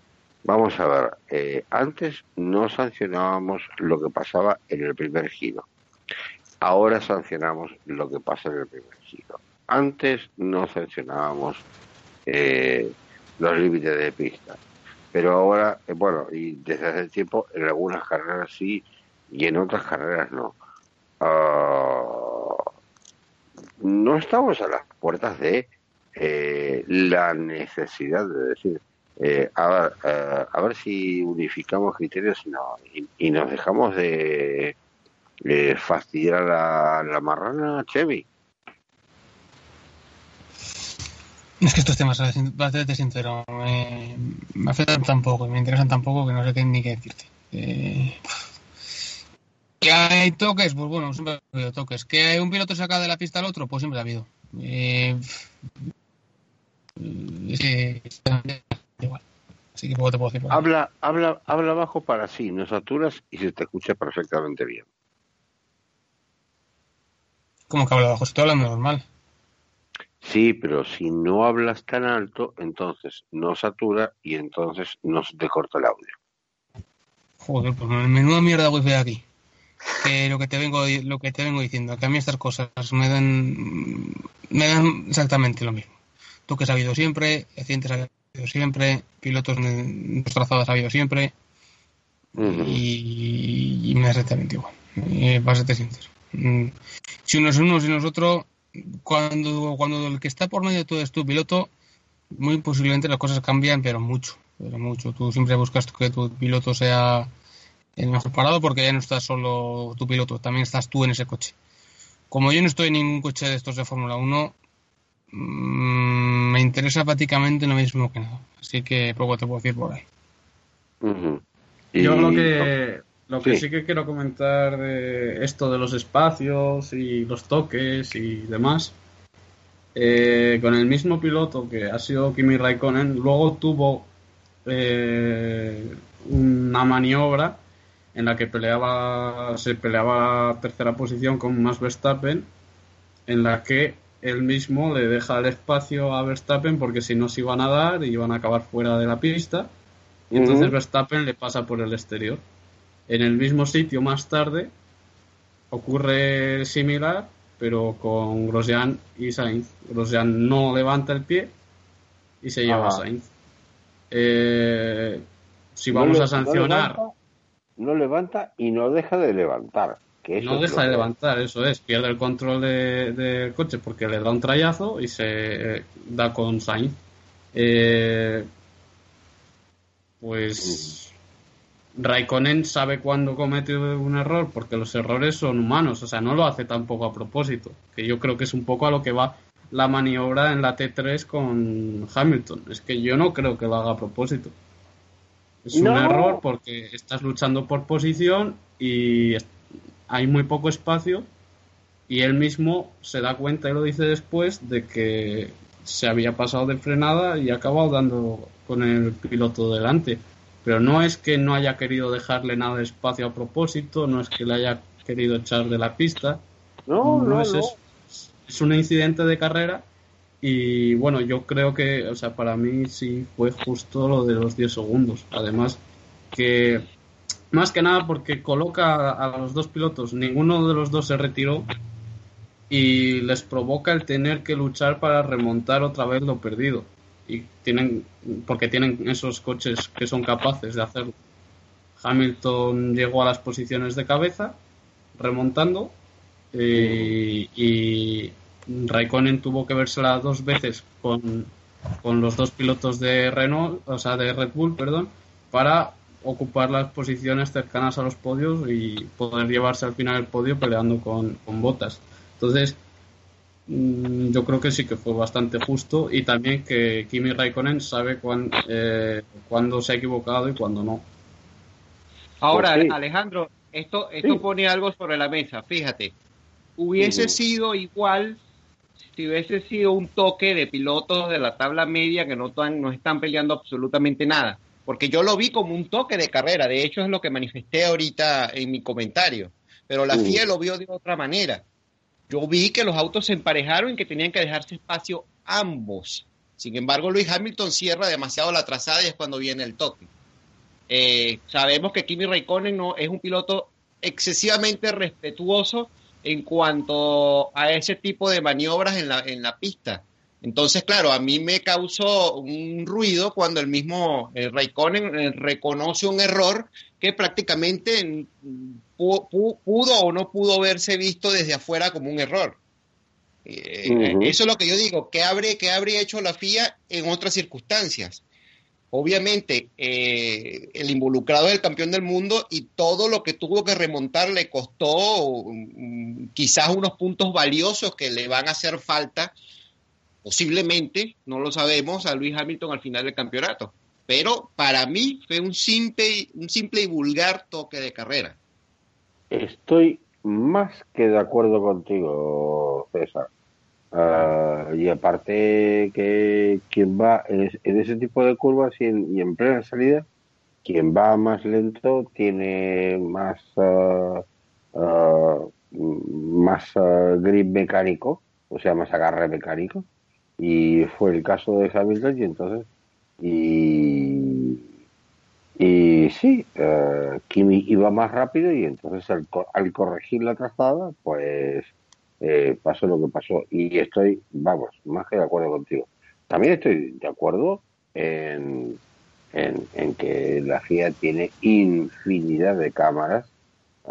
vamos a ver eh, antes no sancionábamos lo que pasaba en el primer giro ahora sancionamos lo que pasa en el primer giro antes no sancionábamos eh, los límites de pista. Pero ahora, eh, bueno, y desde hace tiempo, en algunas carreras sí y en otras carreras no. Uh, no estamos a las puertas de eh, la necesidad de decir, eh, a, ver, uh, a ver si unificamos criterios y, no, y, y nos dejamos de fastidiar a la, la marrana, Chevy. Es que estos temas, para serte sincero, me, me afectan tan poco, me interesan tan poco que no sé qué, ni qué decirte. Eh, ¿Que hay toques? Pues bueno, siempre ha habido toques. ¿Que hay un piloto saca de la pista al otro? Pues siempre ha habido. Eh, es que igual. Así que poco te puedo decir. Habla, habla, habla bajo para sí, no saturas y se te escucha perfectamente bien. ¿Cómo que habla bajo? Estoy hablando normal. Sí, pero si no hablas tan alto, entonces no satura y entonces no se te corta el audio. Joder, pues menuda mierda wifi aquí. Que lo que te vengo lo que te vengo diciendo, que a mí estas cosas me dan me dan exactamente lo mismo. Tú que has habido siempre, accidentes ha habido siempre, pilotos destrozados ha habido siempre. Uh -huh. y, y, me da exactamente igual. Eh, para serte sincero. Si uno es uno, si no es otro, cuando, cuando el que está por medio de todo es tu piloto, muy posiblemente las cosas cambian, pero mucho, pero mucho. Tú siempre buscas que tu piloto sea el mejor parado porque ya no estás solo tu piloto, también estás tú en ese coche. Como yo no estoy en ningún coche de estos de Fórmula 1, mmm, me interesa prácticamente lo mismo que nada. Así que poco te puedo decir por ahí. Uh -huh. y... Yo lo que, lo que sí. sí. que quiero comentar de esto de los espacios y los toques y demás, eh, con el mismo piloto que ha sido Kimi Raikkonen, luego tuvo eh, una maniobra en la que peleaba, se peleaba tercera posición con Max Verstappen, en la que él mismo le deja el espacio a Verstappen porque si no se iban a dar y iban a acabar fuera de la pista, y entonces uh -huh. Verstappen le pasa por el exterior. En el mismo sitio más tarde ocurre similar, pero con Grosjean y Sainz. Grosjean no levanta el pie y se lleva Ajá. a Sainz. Eh, si vamos no a sancionar. No levanta, no levanta, y no deja de levantar. no deja de levantar, eso es, pierde el control del de coche porque le da un trayazo y se da con Sainz. Eh, pues Raikkonen sabe cuándo comete un error porque los errores son humanos, o sea, no lo hace tampoco a propósito, que yo creo que es un poco a lo que va la maniobra en la T3 con Hamilton. Es que yo no creo que lo haga a propósito. Es un error porque estás luchando por posición y hay muy poco espacio y él mismo se da cuenta y lo dice después de que se había pasado de frenada y ha acabado dando con el piloto delante. Pero no es que no haya querido dejarle nada de espacio a propósito, no es que le haya querido echar de la pista. No, no, es Es un incidente de carrera y bueno, yo creo que, o sea, para mí sí fue justo lo de los 10 segundos. Además, que más que nada porque coloca a los dos pilotos, ninguno de los dos se retiró y les provoca el tener que luchar para remontar otra vez lo perdido. Y tienen, porque tienen esos coches que son capaces de hacerlo. Hamilton llegó a las posiciones de cabeza, remontando, eh, y Raikkonen tuvo que vérsela dos veces con, con los dos pilotos de Renault, o sea, de Red Bull, perdón, para ocupar las posiciones cercanas a los podios y poder llevarse al final el podio peleando con, botas. Entonces, yo creo que sí que fue bastante justo y también que Kimi Raikkonen sabe eh, cuándo se ha equivocado y cuándo no. Ahora, pues Alejandro, esto, esto pone algo sobre la mesa. Fíjate, hubiese sido igual si hubiese sido un toque de pilotos de la tabla media que no, no están peleando absolutamente nada. Porque yo lo vi como un toque de carrera, de hecho es lo que manifesté ahorita en mi comentario, pero la FIA lo vio de otra manera. Yo vi que los autos se emparejaron y que tenían que dejarse espacio ambos. Sin embargo, Luis Hamilton cierra demasiado la trazada y es cuando viene el toque. Eh, sabemos que Kimi Raikkonen no es un piloto excesivamente respetuoso en cuanto a ese tipo de maniobras en la, en la pista. Entonces, claro, a mí me causó un ruido cuando el mismo eh, Raikkonen eh, reconoce un error que prácticamente pudo, o no pudo verse visto desde afuera como un error. Eh, eso es lo que yo digo, ¿qué habría, qué habría hecho la FIA en otras circunstancias? Obviamente, eh, el involucrado es el campeón del mundo y todo lo que tuvo que remontar le costó mm, quizás unos puntos valiosos que le van a hacer falta, posiblemente, no lo sabemos, a Luis Hamilton al final del campeonato. Pero para mí fue un simple, un simple y vulgar toque de carrera. Estoy más que de acuerdo contigo, César. Ah, y aparte que quien va en, ese tipo de curvas y en, plena salida, quien va más lento tiene más uh, más grip mecánico, o sea, más agarre mecánico. Y fue el caso de Hamilton y entonces y sí, Kimi iba más rápido y entonces al, al corregir la trazada, pues eh, pasó lo que pasó. Y estoy, vamos, más que de acuerdo contigo. También estoy de acuerdo en, en, que la FIA tiene infinidad de cámaras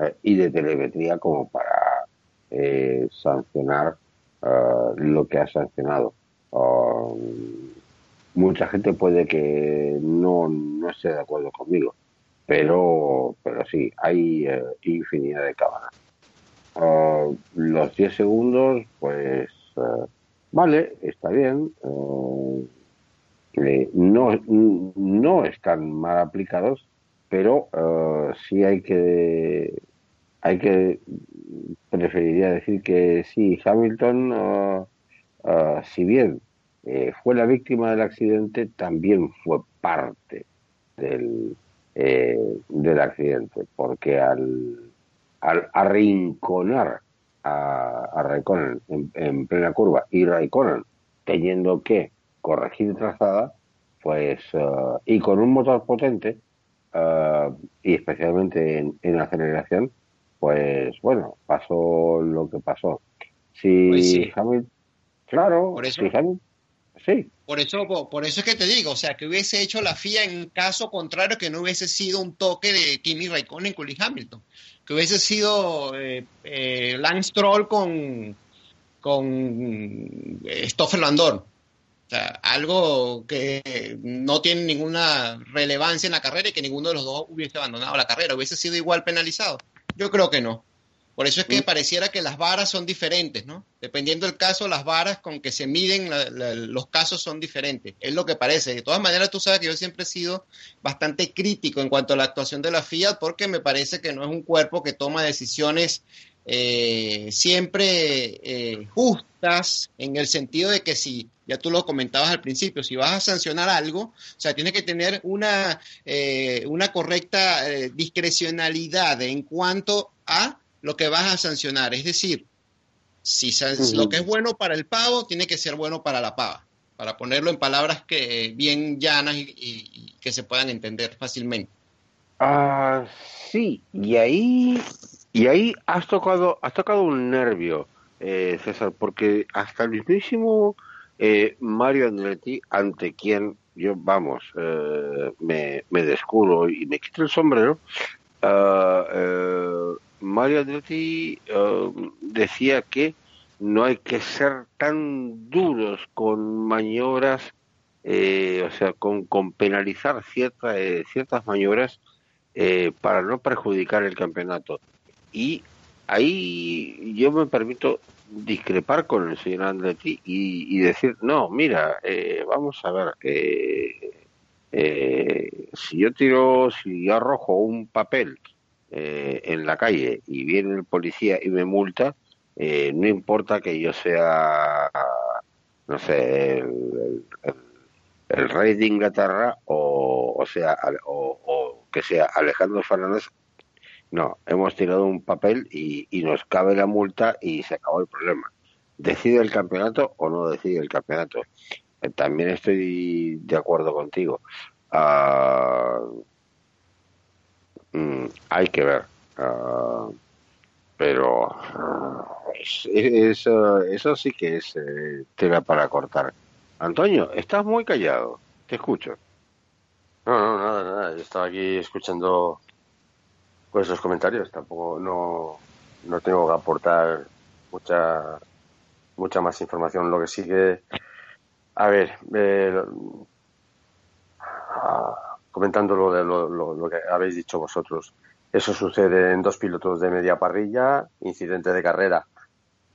eh, y de telemetría como para eh, sancionar lo que ha sancionado. Um, mucha gente puede que no, no esté de acuerdo conmigo, pero, pero sí, hay infinidad de cámaras. Ah, los 10 segundos, pues ah, vale, está bien. Ah, no, no están mal aplicados, pero sí hay que hay que preferiría decir que sí, Hamilton, si bien eh, fue la víctima del accidente, también fue parte del, eh, del accidente, porque al al arrinconar a, a Raikkonen en, plena curva y Raikkonen teniendo que corregir trazada, pues, uh, y con un motor potente, uh, y especialmente en, en, aceleración, pues bueno, pasó lo que pasó. Si pues Hamilton, claro, por eso, si Hamilton, Sí. Por eso, por eso es que te digo, o sea, que hubiese hecho la FIA en caso contrario que no hubiese sido un toque de Kimi Raikkonen con Lee Hamilton, que hubiese sido eh, eh, Lance Stroll con, con eh, Stoffel Landor. O sea, algo que no tiene ninguna relevancia en la carrera y que ninguno de los dos hubiese abandonado la carrera. ¿Hubiese sido igual penalizado? Yo creo que no. Por eso es que pareciera que las varas son diferentes, ¿no? Dependiendo del caso, las varas con que se miden los casos son diferentes. Es lo que parece. De todas maneras, tú sabes que yo siempre he sido bastante crítico en cuanto a la actuación de la Fiat porque me parece que no es un cuerpo que toma decisiones eh, siempre eh, justas en el sentido de que si, ya tú lo comentabas al principio, si vas a sancionar algo, o sea, tiene que tener una, eh, una correcta discrecionalidad en cuanto a lo que vas a sancionar. Es decir, si lo que es bueno para el pavo, tiene que ser bueno para la pava, para ponerlo en palabras que bien llanas y, que se puedan entender fácilmente. Ah, sí, y ahí, y ahí has tocado, has tocado un nervio, eh, César, porque hasta el mismísimo eh, Mario Andretti, ante quien yo, vamos, eh, me, me descubro y me quito el sombrero, uh, Mario Andretti eh, decía que no hay que ser tan duros con maniobras, eh, o sea, con, con penalizar cierta, eh, ciertas maniobras para no perjudicar el campeonato. Y ahí yo me permito discrepar con el señor Andretti y, decir, no, mira, vamos a ver, si yo tiro, si yo arrojo un papel eh, en la calle y viene el policía y me multa, eh, no importa que yo sea, no sé, el, rey de Inglaterra o, o sea, o, que sea Alejandro Fernández, no, hemos tirado un papel y, nos cabe la multa y se acabó el problema. ¿Decide el campeonato o no decide el campeonato? Eh, también estoy de acuerdo contigo. Ah, Mm, hay que ver. Ah, pero eso, sí que es eh, tela para cortar. Antonio, estás muy callado. Te escucho. No, no, nada, nada. Yo estaba aquí escuchando pues comentarios. Tampoco no, no tengo que aportar mucha mucha más información. Lo que sigue a ver, eh, comentando lo, de lo, que habéis dicho vosotros. Eso sucede en dos pilotos de media parrilla, incidente de carrera.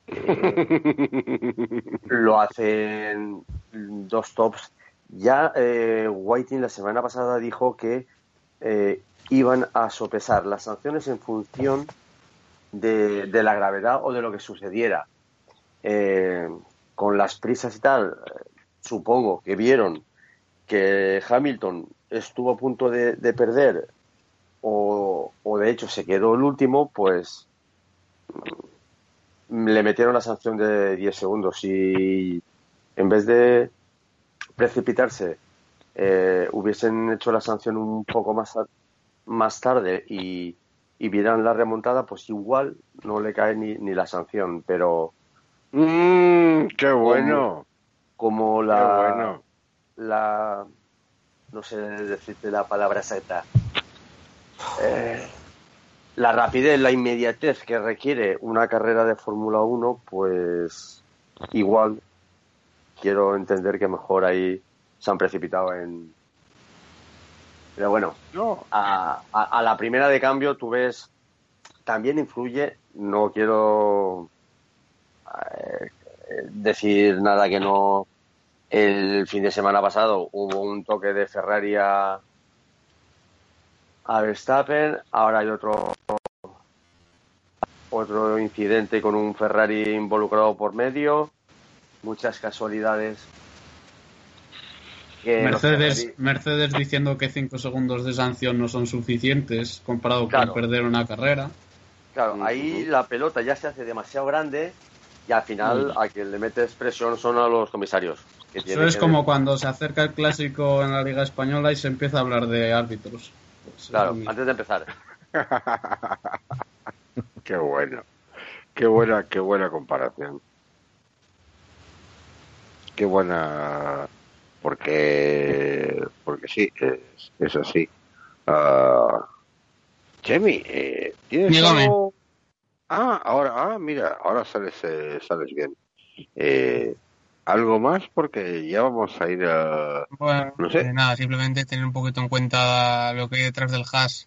Eh, lo hacen dos tops. Ya eh, Whiting la semana pasada dijo que eh, iban a sopesar las sanciones en función de, de, la gravedad o de lo que sucediera. Eh, con las prisas y tal, supongo que vieron que Hamilton estuvo a punto de, perder o, de hecho se quedó el último, pues mm, le metieron la sanción de 10 segundos y en vez de precipitarse eh, hubiesen hecho la sanción un poco más, más tarde y, y vieran la remontada, pues igual no le cae ni, ni la sanción, pero... Mm, ¡Qué bueno! Como, la, la no sé decirte la palabra exacta. Eh, la rapidez, la inmediatez que requiere una carrera de Fórmula 1, pues igual quiero entender que mejor ahí se han precipitado en... Pero bueno, no. a, a, la primera de cambio tú ves, también influye, no quiero eh, decir nada que no el fin de semana pasado hubo un toque de Ferrari a, Verstappen, ahora hay otro otro incidente con un Ferrari involucrado por medio, muchas casualidades. Mercedes, Mercedes diciendo que 5 segundos de sanción no son suficientes comparado con perder una carrera. Claro, ahí la pelota ya se hace demasiado grande y al final a quien le metes presión son a los comisarios. Eso es como cuando se acerca el clásico en la Liga Española y se empieza a hablar de árbitros. Pues claro, antes de empezar. qué bueno. Qué buena, qué buena comparación. qué buena, porque, porque sí, es, es así. Uh, Jamie, eh, ¿tienes Dígame. algo? Ah, ahora, ah, mira, ahora sales, eh, sales bien. Eh, ¿Algo más? Porque ya vamos a ir a... Bueno, No sé. eh, nada, simplemente tener un poquito en cuenta lo que hay detrás del hash.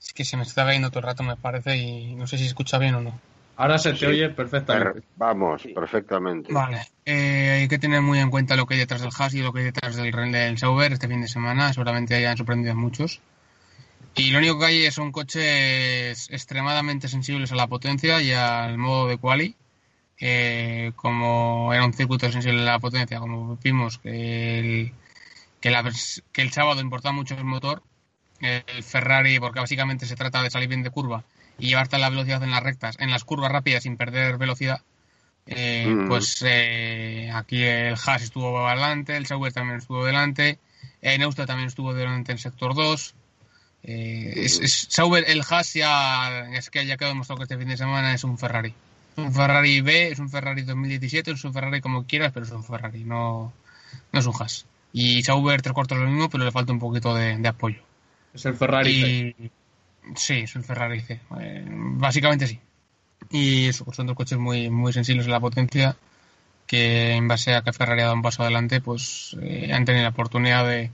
Es que se me está cayendo todo el rato, me parece, y no sé si se escucha bien o no. Ahora se te Sí. oye perfectamente. Per- Vamos, perfectamente. Vale, eh, hay que tener muy en cuenta lo que hay detrás del hash y lo que hay detrás del, del Sauber este fin de semana. Seguramente hayan sorprendido a muchos. Y lo único que hay son coches extremadamente sensibles a la potencia y al modo de quali. Eh, como era un circuito sensible a la potencia, como vimos que el, que, la que el sábado importaba mucho el motor, el Ferrari, porque básicamente se trata de salir bien de curva y llevarte a la velocidad en las rectas, en las curvas rápidas sin perder velocidad, eh, Mm. pues eh, aquí el Haas estuvo adelante, el Sauber también estuvo delante, eh, Neustra también estuvo delante en sector 2. Eh, es, es- Sauber, el Haas ya es que ya quedó demostrado que este fin de semana es un Ferrari. Un Ferrari B, es un Ferrari 2017, es un Ferrari como quieras, pero es un Ferrari, no, no es un Haas. Y Sauber tres cuartos lo mismo, pero le falta un poquito de, de apoyo. Es el Ferrari. C. Sí, es un Ferrari C. Eh, básicamente sí. Y eso, pues son dos coches muy, muy sensibles a la potencia que en base a que Ferrari ha dado un paso adelante, pues eh, han tenido la oportunidad de,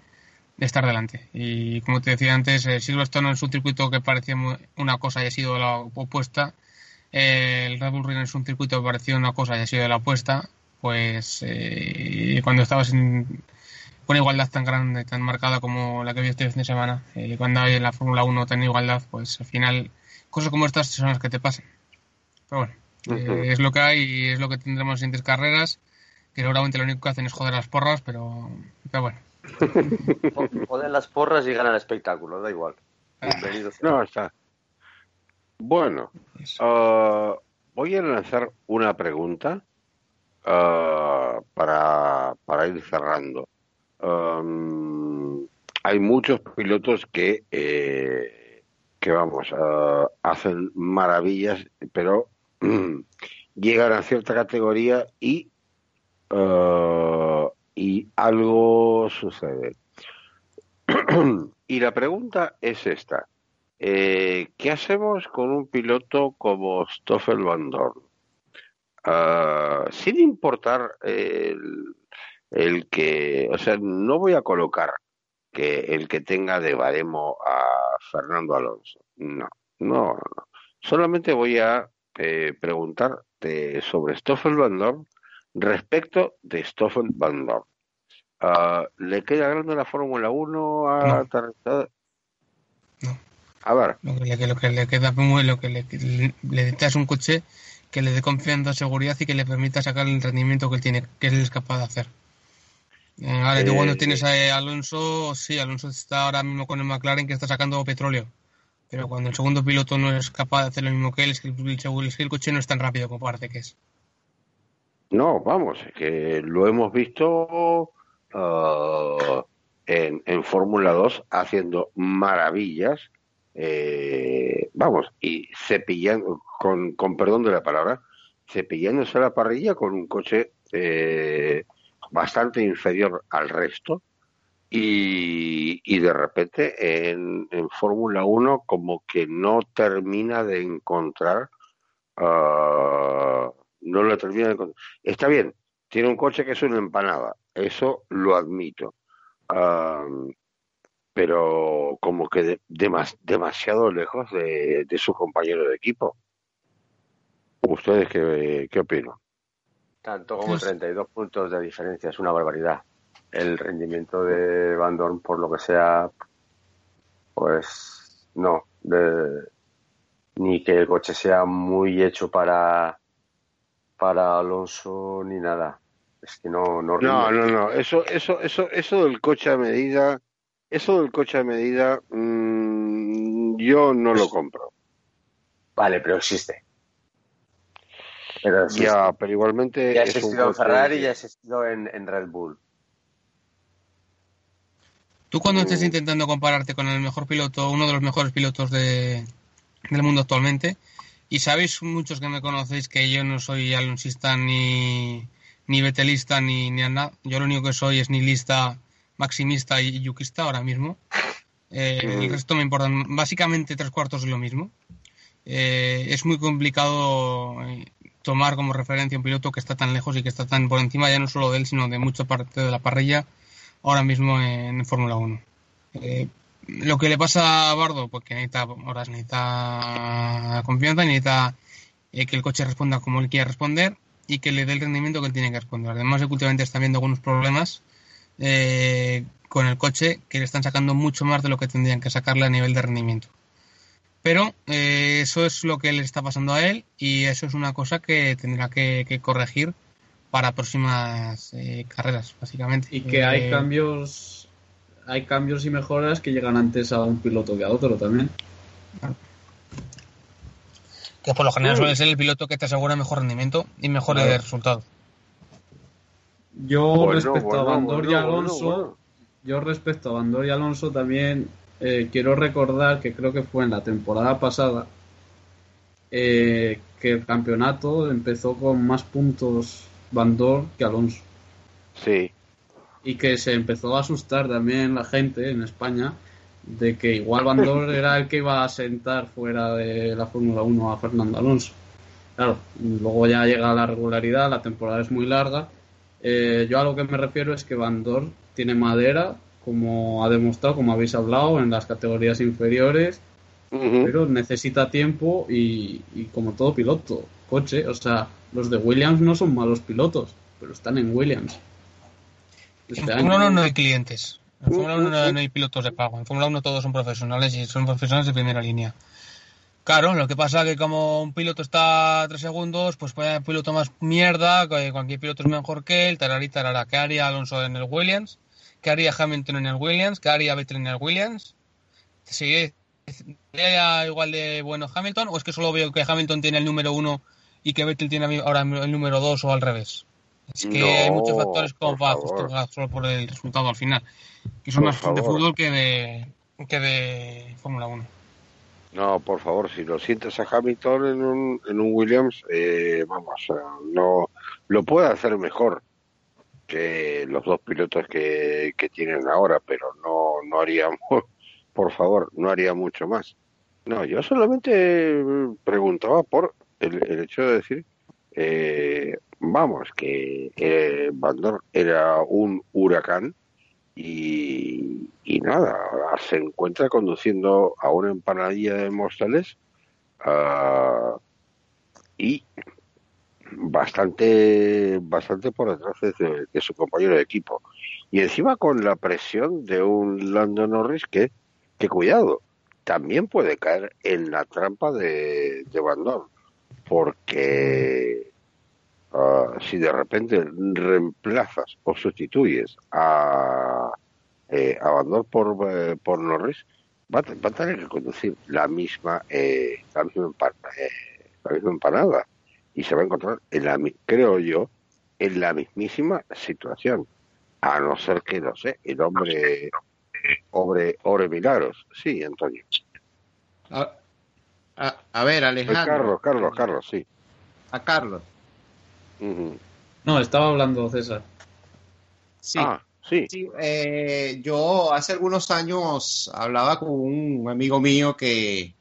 de estar delante. Y como te decía antes, eh, Silverstone es un circuito que parecía muy- una cosa y ha sido la opuesta. El Red Bull Ring es un circuito que parecía una cosa y ha sido la opuesta. Pues eh, cuando estabas en, con igualdad tan grande, tan marcada como la que vi este fin de semana, eh, cuando hay en la Fórmula 1 tan igualdad, pues al final cosas como estas son las que te pasan. Pero bueno, eh, es lo que hay y es lo que tendremos en siguientes carreras, que seguramente lo único que hacen es joder las porras, pero, pero bueno. Joden las porras y ganan el espectáculo, da igual. Bienvenido. No, está. Bueno, ah, voy a lanzar una pregunta ah, para, para ir cerrando. Um, hay muchos pilotos que, eh, que vamos, ah, hacen maravillas, pero llegan a cierta categoría y, y algo sucede. y la pregunta es esta. Eh, ¿Qué hacemos con un piloto como Stoffel Van Dorn? Ah, sin importar el, el que, o sea, no voy a colocar que el que tenga de baremo a Fernando Alonso. No, no, no. Solamente voy a eh, preguntarte sobre Stoffel Van Dorn respecto de Stoffel Van Dorn. Ah, ¿Le queda grande la Fórmula 1 a No. A ver, Lo que, le, lo que le queda muy lo que le, le, un coche que le dé confianza, seguridad y que le permita sacar el rendimiento que él tiene, que él es capaz de hacer. Eh, tú Eh, cuando tienes a Alonso, sí, Alonso está ahora mismo con el McLaren que está sacando petróleo. Pero cuando el segundo piloto no es capaz de hacer lo mismo que él, es que el, es que el coche no es tan rápido como parece que es. No, vamos, es que lo hemos visto ah, en, en Fórmula 2 haciendo maravillas, eh, vamos, y cepillando, con, con perdón de la palabra, cepillándose la parrilla con un coche eh, bastante inferior al resto y, y de repente en, en Fórmula 1 como que no termina de encontrar, ah, no lo termina de encontrar. Está bien, tiene un coche que es una empanada, eso lo admito. Ah, pero como que de- demas- demasiado lejos de, de su compañero de equipo. ¿Ustedes qué, qué opinan? Tanto como Pues- 32 puntos de diferencia, es una barbaridad. El rendimiento de Van Dorn, por lo que sea, pues no. de- ni que el coche sea muy hecho para, para Alonso ni nada. Es que no, no No, no, no, eso, eso, eso, eso del coche a medida, eso del coche a medida, mm, yo no lo compro. Vale, pero existe. Pero existe. Ya, pero igualmente Ya ha existido en Ferrari y ha existido en, en Red Bull. Tú cuando estés intentando compararte con el mejor piloto, uno de los mejores pilotos de, del mundo actualmente, y sabéis muchos que me conocéis que yo no soy alonsista ni, ni betelista ni, ni nada. Yo lo único que soy es ni lista maximista y yuquista ahora mismo. Eh, el resto me importan básicamente tres cuartos de lo mismo. Eh, es muy complicado eh, tomar como referencia un piloto que está tan lejos y que está tan por encima ya no solo de él, sino de mucha parte de la parrilla ahora mismo en, Fórmula 1. lo que le pasa a Bardo, pues que necesita horas, necesita confianza, necesita que el coche responda como él quiere responder y que le dé el rendimiento que él tiene que responder. Además, últimamente está viendo algunos problemas eh, con el coche que le están sacando mucho más de lo que tendrían que sacarle a nivel de rendimiento. Pero eh, eso es lo que le está pasando a él y eso es una cosa que tendrá que, corregir para próximas eh, carreras, básicamente. Y que hay cambios hay cambios y mejoras que llegan antes a un piloto que a otro también. Que por lo general suele ser el piloto que te asegura mejor rendimiento y mejores resultados. Yo respecto a Bandor y Alonso, yo respecto a Bandor y Alonso también eh, quiero recordar que creo que fue en la temporada pasada eh, que el campeonato empezó con más puntos Bandor que Alonso. Sí. Y que se empezó a asustar también la gente en España de que igual Bandor era el que iba a sentar fuera de la Fórmula 1 a Fernando Alonso. Claro, luego ya llega la regularidad, la temporada es muy larga eh, yo a lo que me refiero es que Van tiene madera, como ha demostrado, como habéis hablado, en las categorías inferiores, pero necesita tiempo y, como todo piloto, coche. O sea, los de Williams no son malos pilotos, pero están en Williams. en Fórmula 1 no hay clientes. En Fórmula 1 no hay pilotos de pago. En Fórmula 1 todos son profesionales y son profesionales de primera línea. Claro, lo que pasa es que como un piloto está a tres segundos, pues puede haber piloto más mierda, cualquier piloto es mejor que él, tarara. ¿Qué haría Alonso en el Williams? ¿Qué haría Hamilton en el Williams? ¿Qué haría Vettel en el Williams? ¿Sería igual de bueno Hamilton? ¿O es que solo veo que Hamilton tiene el número uno y que Vettel tiene ahora el número dos o al revés? Es que hay muchos factores como para justificar solo por el resultado al final, que son más de fútbol que de, que de Fórmula 1. No, por favor, si lo sientes a Hamilton en un, en un Williams, eh, vamos, no lo puede hacer mejor que los dos pilotos que, que tienen ahora, pero no, no haría, por favor, no haría mucho más. No, yo solamente preguntaba por el, el hecho de decir, eh, vamos, que eh, era un huracán y, nada, se encuentra conduciendo a una empanadilla de Móstoles ah, y bastante bastante por detrás de, su compañero de equipo. Y encima con la presión de un Lando Norris que que cuidado también puede caer en la trampa de, de Van porque Ah, si de repente reemplazas o sustituyes a, eh, a por, eh, por Norris, va a, tener que conducir la misma, eh, la, misma eh, la misma empanada y se va a encontrar, en la, creo yo, en la mismísima situación. A no ser que, no sé, el hombre, obre, obre milagros. Sí, Antonio. A, a, ver, Alejandro. Carlos, Carlos, Carlos, sí. A Carlos. No, estaba hablando César. Sí. Ah, sí. Eh, yo hace algunos años hablaba con un amigo mío que,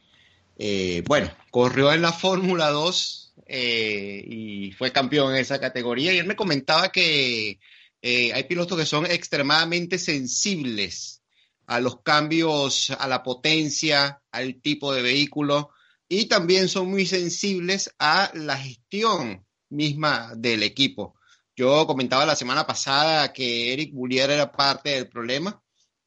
eh, bueno, corrió en la Fórmula 2 eh, y fue campeón en esa categoría y él me comentaba que hay pilotos que son extremadamente sensibles a los cambios, a la potencia, al tipo de vehículo y también son muy sensibles a la gestión misma del equipo. Yo comentaba la semana pasada que Eric Boulier era parte del problema.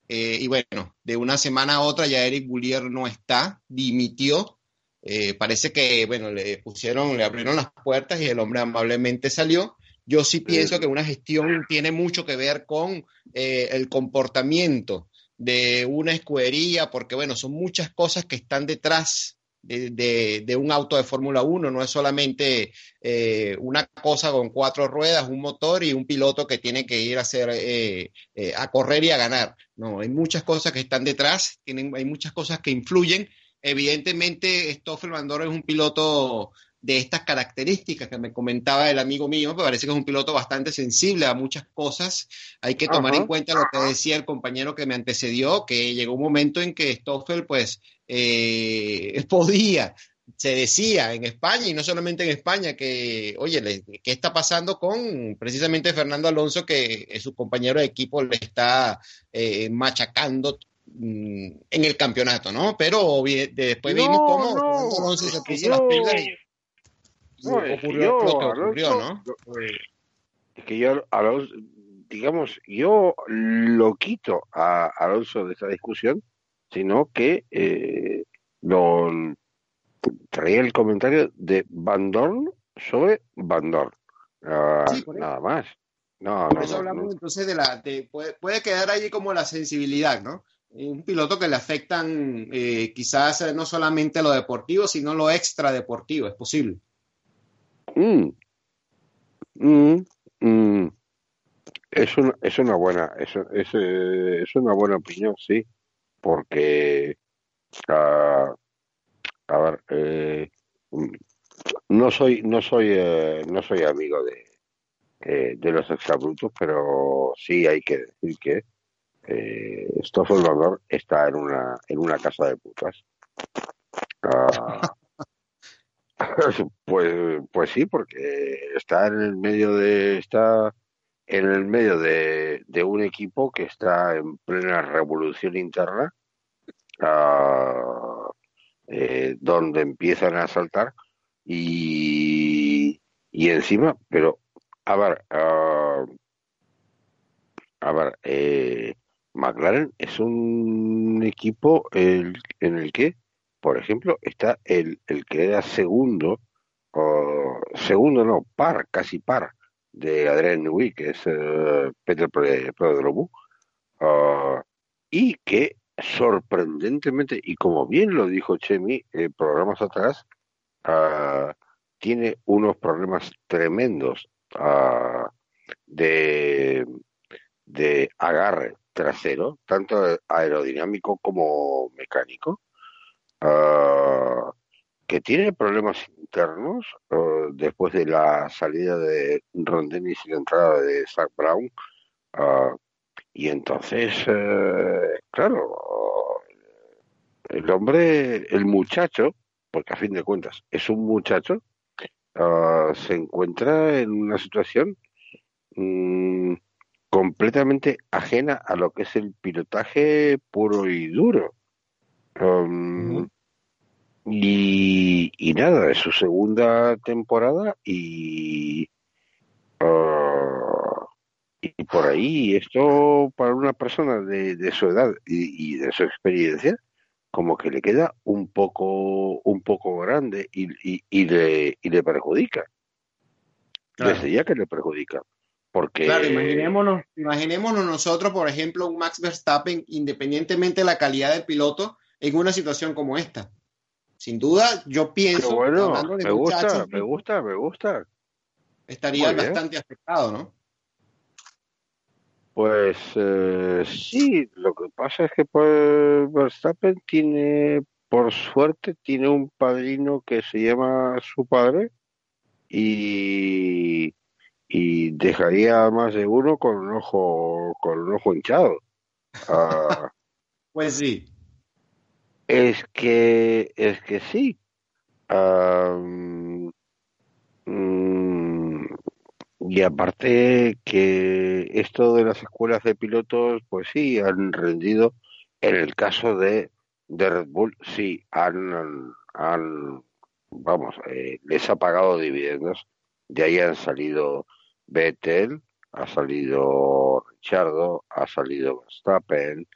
Eh, y bueno, de una semana a otra ya Eric Boulier no está, dimitió. Eh, parece que, bueno, le pusieron, le abrieron las puertas y el hombre amablemente salió. Yo sí pienso que una gestión tiene mucho que ver con eh, el comportamiento de una escudería, porque bueno, son muchas cosas que están detrás de, un auto de Fórmula 1, no es solamente eh, una cosa con cuatro ruedas, un motor y un piloto que tiene que ir a hacer eh, eh, a correr y a ganar. No, hay muchas cosas que están detrás, tienen, hay muchas cosas que influyen. Evidentemente, Stoffel Van es un piloto de estas características que me comentaba el amigo mío, me parece que es un piloto bastante sensible a muchas cosas. Hay que tomar en cuenta lo que decía el compañero que me antecedió, que llegó un momento en que Stoffel pues eh, podía, se decía en España y no solamente en España que, oye, ¿qué está pasando con precisamente Fernando Alonso que su compañero de equipo le está eh, machacando mm, en el campeonato, ¿no? Pero después vimos cómo Alonso se puso las pilas no, es que yo, ocurrió, ¿no? Es que yo, Alonso, digamos, yo lo quito a Alonso de esta discusión, sino que eh, lo traía el comentario de Van Dorn sobre Van Dorn. Ah, nada más. No, Por eso hablamos entonces de la. puede, quedar ahí como la sensibilidad, ¿no? Un piloto que le afectan eh, quizás no solamente lo deportivo, sino lo extra deportivo, es posible. Mm. Mm, mm. Es, una, es una buena es, es, eh, es, una buena opinión, sí, porque uh, a ver, eh, no soy no soy eh, no soy amigo de eh, de los exabrutos, pero sí hay que decir que eh, Stoffel está en una en una casa de putas. Uh, Pues, pues sí, porque está en el medio de está en el medio de, un equipo que está en plena revolución interna, eh, donde empiezan a saltar y, y encima, pero a ver, uh, a ver, eh, McLaren es un equipo el, en el que por ejemplo, está el, el que era segundo, o segundo no, par, casi par, de Adrián Newey, que es uh, Peter Prodromu, uh, y que sorprendentemente, y como bien lo dijo Chemi eh, programas atrás, uh, tiene unos problemas tremendos de, de agarre trasero, tanto aerodinámico como mecánico, Ah, que tiene problemas internos ah, después de la salida de Ron y la entrada de Zach Brown. Uh, y entonces, eh, claro, el hombre, el muchacho, porque a fin de cuentas es un muchacho, se encuentra en una situación mm, completamente ajena a lo que es el pilotaje puro y duro. Um, y, y, nada, es su segunda temporada y, uh, y por ahí esto para una persona de, de su edad y, de su experiencia como que le queda un poco un poco grande y, y, le, y le perjudica. Desde ya que le perjudica. Porque... Claro, imaginémonos, imaginémonos nosotros, por ejemplo, un Max Verstappen, independientemente de la calidad del piloto, en una situación como esta. Sin duda, yo pienso. bueno, me gusta, me gusta, me gusta. Estaría bastante afectado, ¿no? Pues eh, sí, lo que pasa es que pues, Verstappen tiene, por suerte, tiene un padrino que se llama su padre y, y dejaría más de uno con un ojo, con un ojo hinchado. Ah, pues sí. Es que, es que sí. Mm, y aparte que esto de las escuelas de pilotos, pues sí, han rendido, en el caso de, de Red Bull, sí, han, han vamos, eh, les ha pagado dividendos. De ahí han salido Vettel, ha salido Richardo, ha salido Verstappen,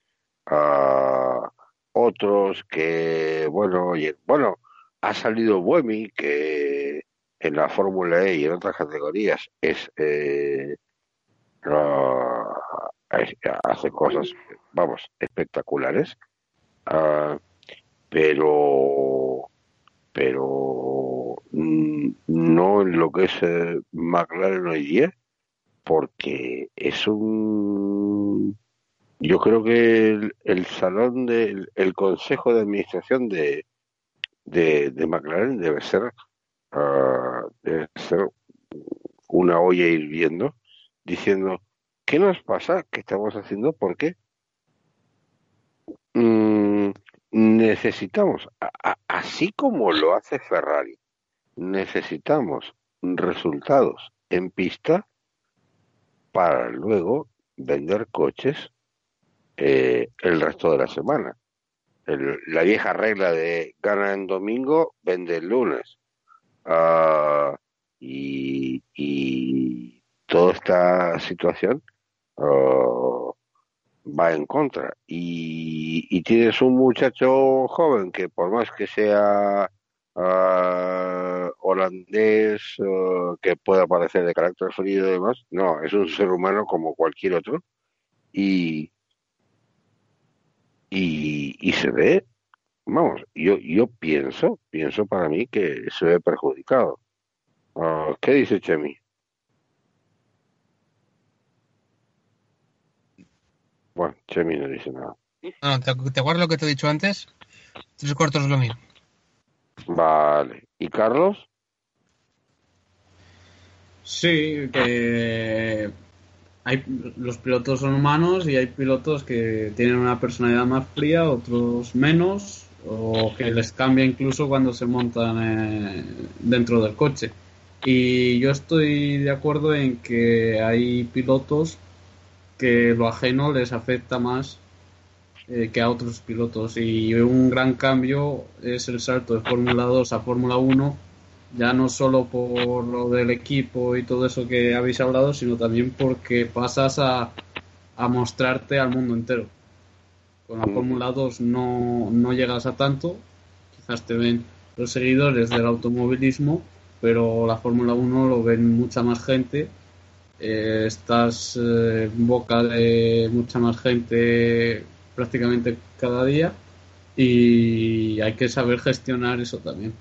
uh, otros que, bueno, oye, bueno, ha salido Buemi, que en la Fórmula E y en otras categorías es, eh, hace cosas, vamos, espectaculares, uh, pero pero mm, no en lo que es McLaren hoy día, porque es un yo creo que el, salón del el consejo de administración de, de, McLaren debe ser uh, debe ser una olla hirviendo, diciendo, ¿qué nos pasa? ¿Qué estamos haciendo? ¿Por qué? Mm, necesitamos, así como lo hace Ferrari, necesitamos resultados en pista para luego vender coches eh, el resto de la semana. la vieja regla de gana en domingo, vende el lunes. Ah, y, toda esta situación ah, va en contra. Y, y, tienes un muchacho joven que por más que sea uh, holandés, uh, que pueda parecer de carácter frío y demás, no, es un ser humano como cualquier otro. Y, y, y se ve, vamos, yo, yo pienso, pienso para mí que se ve perjudicado. Uh, ¿Qué dice Chemi? Bueno, Chemi no dice nada. No, ¿te, ¿te acuerdas lo que te he dicho antes? Tres cuartos es lo mismo. Vale. ¿Y Carlos? Sí, que hay, los pilotos son humanos y hay pilotos que tienen una personalidad más fría, otros menos, o que les cambia incluso cuando se montan eh, dentro del coche. Y yo estoy de acuerdo en que hay pilotos que lo ajeno les afecta más eh, que a otros pilotos. Y un gran cambio es el salto de Fórmula 2 a Fórmula 1, ya no solo por lo del equipo y todo eso que habéis hablado, sino también porque pasas a, a mostrarte al mundo entero. Con la Fórmula 2 no, no llegas a tanto, quizás te ven los seguidores del automovilismo, pero la Fórmula 1 lo ven mucha más gente. Eh, estás eh, en boca de mucha más gente prácticamente cada día y hay que saber gestionar eso también.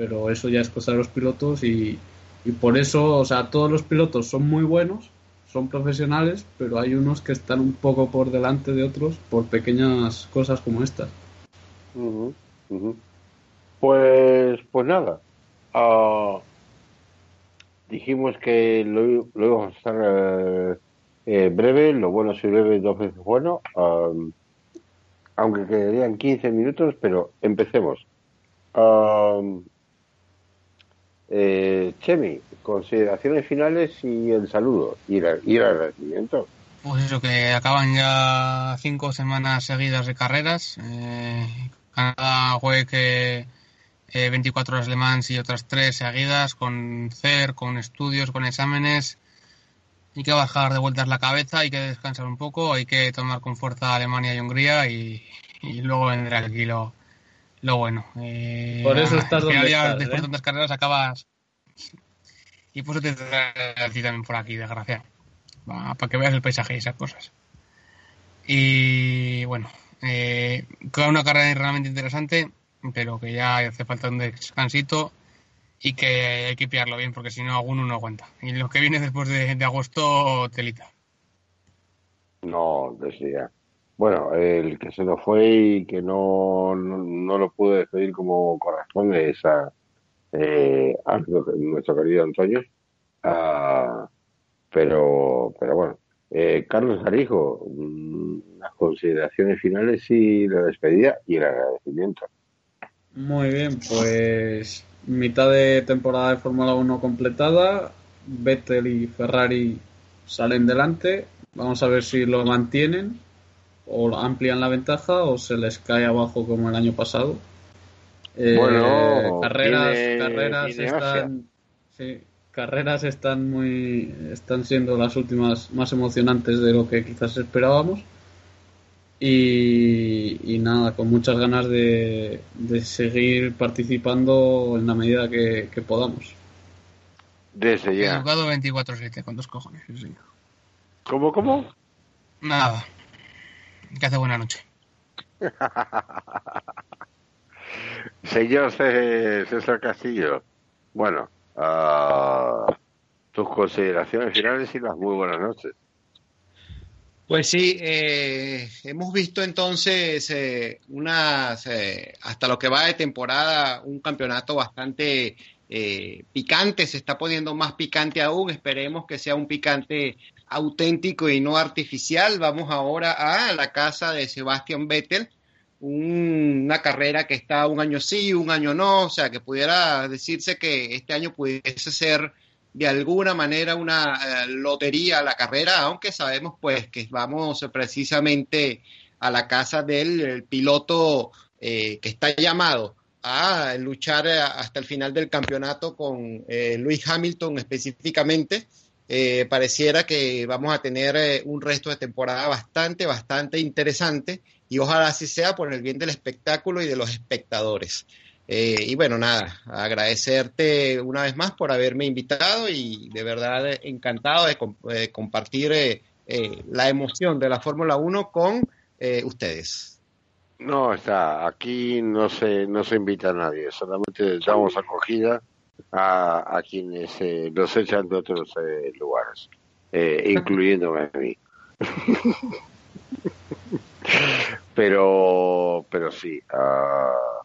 Pero eso ya es cosa de los pilotos y, y por eso, o sea, todos los pilotos son muy buenos, son profesionales, pero hay unos que están un poco por delante de otros por pequeñas cosas como estas. Pues, pues nada. Uh, dijimos que lo, lo íbamos a estar eh, eh, breve, lo bueno es breve, dos veces bueno, aunque quedarían 15 minutos, pero empecemos. Eh, Chemi, consideraciones finales y el saludo y, el agradecimiento. Pues eso, que acaban ya cinco semanas seguidas de carreras. Eh, Canadá que 24 horas Le Mans y otras tres seguidas con CER, con estudios, con exámenes hay que bajar de vueltas la cabeza, hay que descansar un poco, hay que tomar con fuerza Alemania y Hungría y, luego vendrá aquí lo, lo bueno. Eh, por eso estás donde estás, Después de ¿eh? tantas carreras acabas... Y por eso te trae también por aquí, desgraciado. para que veas el paisaje y esas cosas. Y bueno, eh, una carrera realmente interesante, pero que ya hace falta un descansito y que hay que pillarlo bien porque si no alguno no aguanta. Y lo que viene después de, agosto, telita. No, decía. Bueno, el que se nos fue y que no, no, lo pude despedir como corresponde es a, eh, nuestro querido Antonio. Ah, pero, pero bueno, eh, Carlos Arijo, mm, las consideraciones finales y la despedida y el agradecimiento. Muy bien, pues mitad de temporada de Fórmula 1 completada, Vettel y Ferrari salen delante, vamos a ver si lo mantienen o amplían la ventaja o se les cae abajo como el año pasado. Eh, bueno, carreras, carreras están, sí, carreras están muy, están siendo las últimas más emocionantes de lo que quizás esperábamos. Y, nada, con muchas ganas de, seguir participando en la medida que, podamos. Desde ya. He jugado 24-7 con dos cojones, sí. ¿Cómo, cómo? Nada. Que hace buena noche. Señor César Castillo, bueno, uh, tus consideraciones finales y las muy buenas noches. Pues sí, eh, hemos visto entonces eh, unas, eh, hasta lo que va de temporada, un campeonato bastante eh, picante, se está poniendo más picante aún, esperemos que sea un picante auténtico y no artificial. Vamos ahora a la casa de Sebastian Vettel, una carrera que está un año sí, un año no, o sea, que pudiera decirse que este año pudiese ser de alguna manera una eh, lotería la carrera, aunque sabemos pues que vamos precisamente a la casa del piloto eh, que está llamado a luchar eh, hasta el final del campeonato con eh, Luis Hamilton específicamente. Eh, pareciera que vamos a tener un resto de temporada bastante, bastante interesante y ojalá así sea por el bien del espectáculo y de los espectadores. y bueno, nada, agradecerte una vez más por haberme invitado y de verdad encantado de, compartir la emoción de la Fórmula 1 con ustedes. No, está. Aquí no se, no se invita a nadie. Solamente damos acogida a, a quienes eh, los echan de otros eh, lugares, eh, incluyéndome a mí. pero, pero sí. Uh,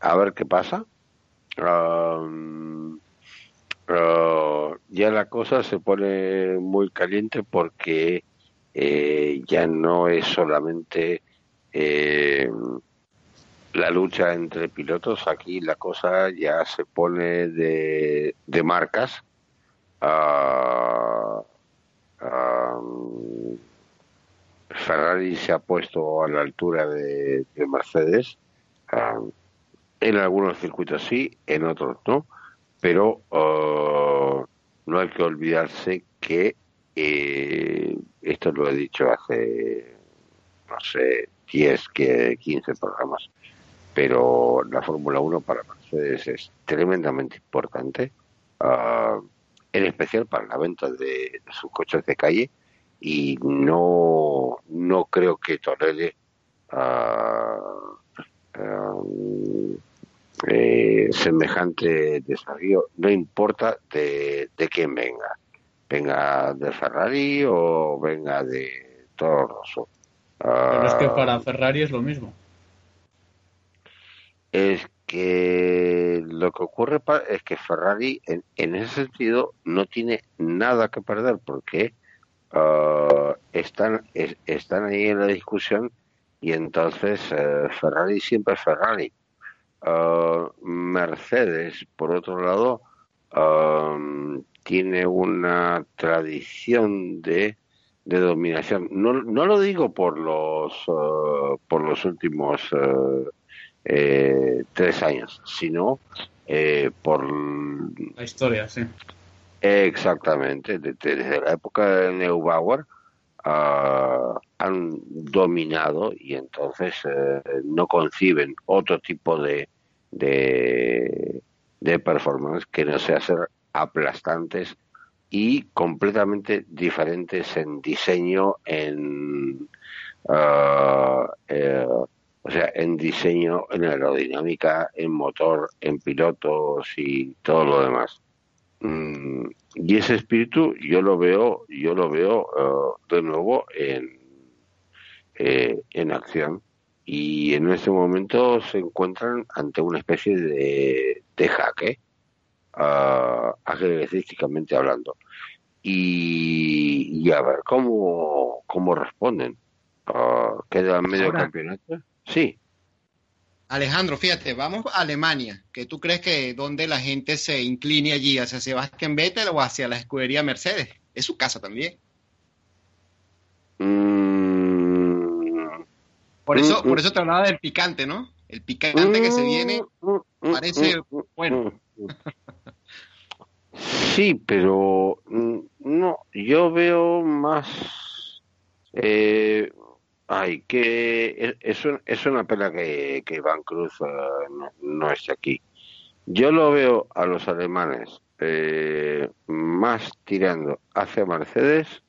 a ver qué pasa. Uh, ya la cosa se pone muy caliente porque eh, ya no es solamente la lucha entre pilotos, aquí la cosa ya se pone de, de marcas. Uh, Ferrari se ha puesto a la altura de, Mercedes. en algunos circuitos sí, en otros no. Pero uh, no hay que olvidarse que eh, esto lo he dicho hace, no sé, 10, que 15 programas. Pero la Fórmula 1 para Mercedes es tremendamente importante, uh, en especial para la venta de, sus coches de calle y no, no creo que tolere uh, eh, semejante desafío, no importa de, de quién venga, venga de Ferrari o venga de Toro Rosso pero es que para. Ferrari es lo mismo. Es que lo que ocurre es que Ferrari en, ese sentido no tiene nada que perder porque ah, están, están ahí en la discusión y entonces eh, Ferrari siempre es Ferrari. Ah, Mercedes, por otro lado, tiene una tradición de de dominación. No, no lo digo por los eh, por los últimos eh, eh, tres años, sino por la historia, sí. Exactamente, desde, la época de Neubauer ah, han dominado y entonces no conciben otro tipo de, de, de performance que no sea ser aplastantes y completamente diferentes en diseño, en eh, o sea, en diseño, en aerodinámica, en motor, en pilotos y todo lo demás. Mm, y ese espíritu yo lo veo, yo lo veo ah, de nuevo en, eh, en acción y en este momento se encuentran ante una especie de, de jaque uh, hablando. Y, a ver cómo, cómo responden. Uh, ¿Queda medio campeonato? Sí. Alejandro, fíjate, vamos a Alemania, que tú crees que donde la gente se incline allí, hacia Sebastián Vettel o hacia la escudería Mercedes. Es su casa también. Mm. por eso, mm, por mm. eso te hablaba del picante, ¿no? El picante que se viene parece bueno. Sí, pero no, yo veo más. Eh, ay, que es, es una pena que, que Van Cruz eh, no, no, esté aquí. Yo lo veo a los alemanes eh, más tirando hacia Mercedes,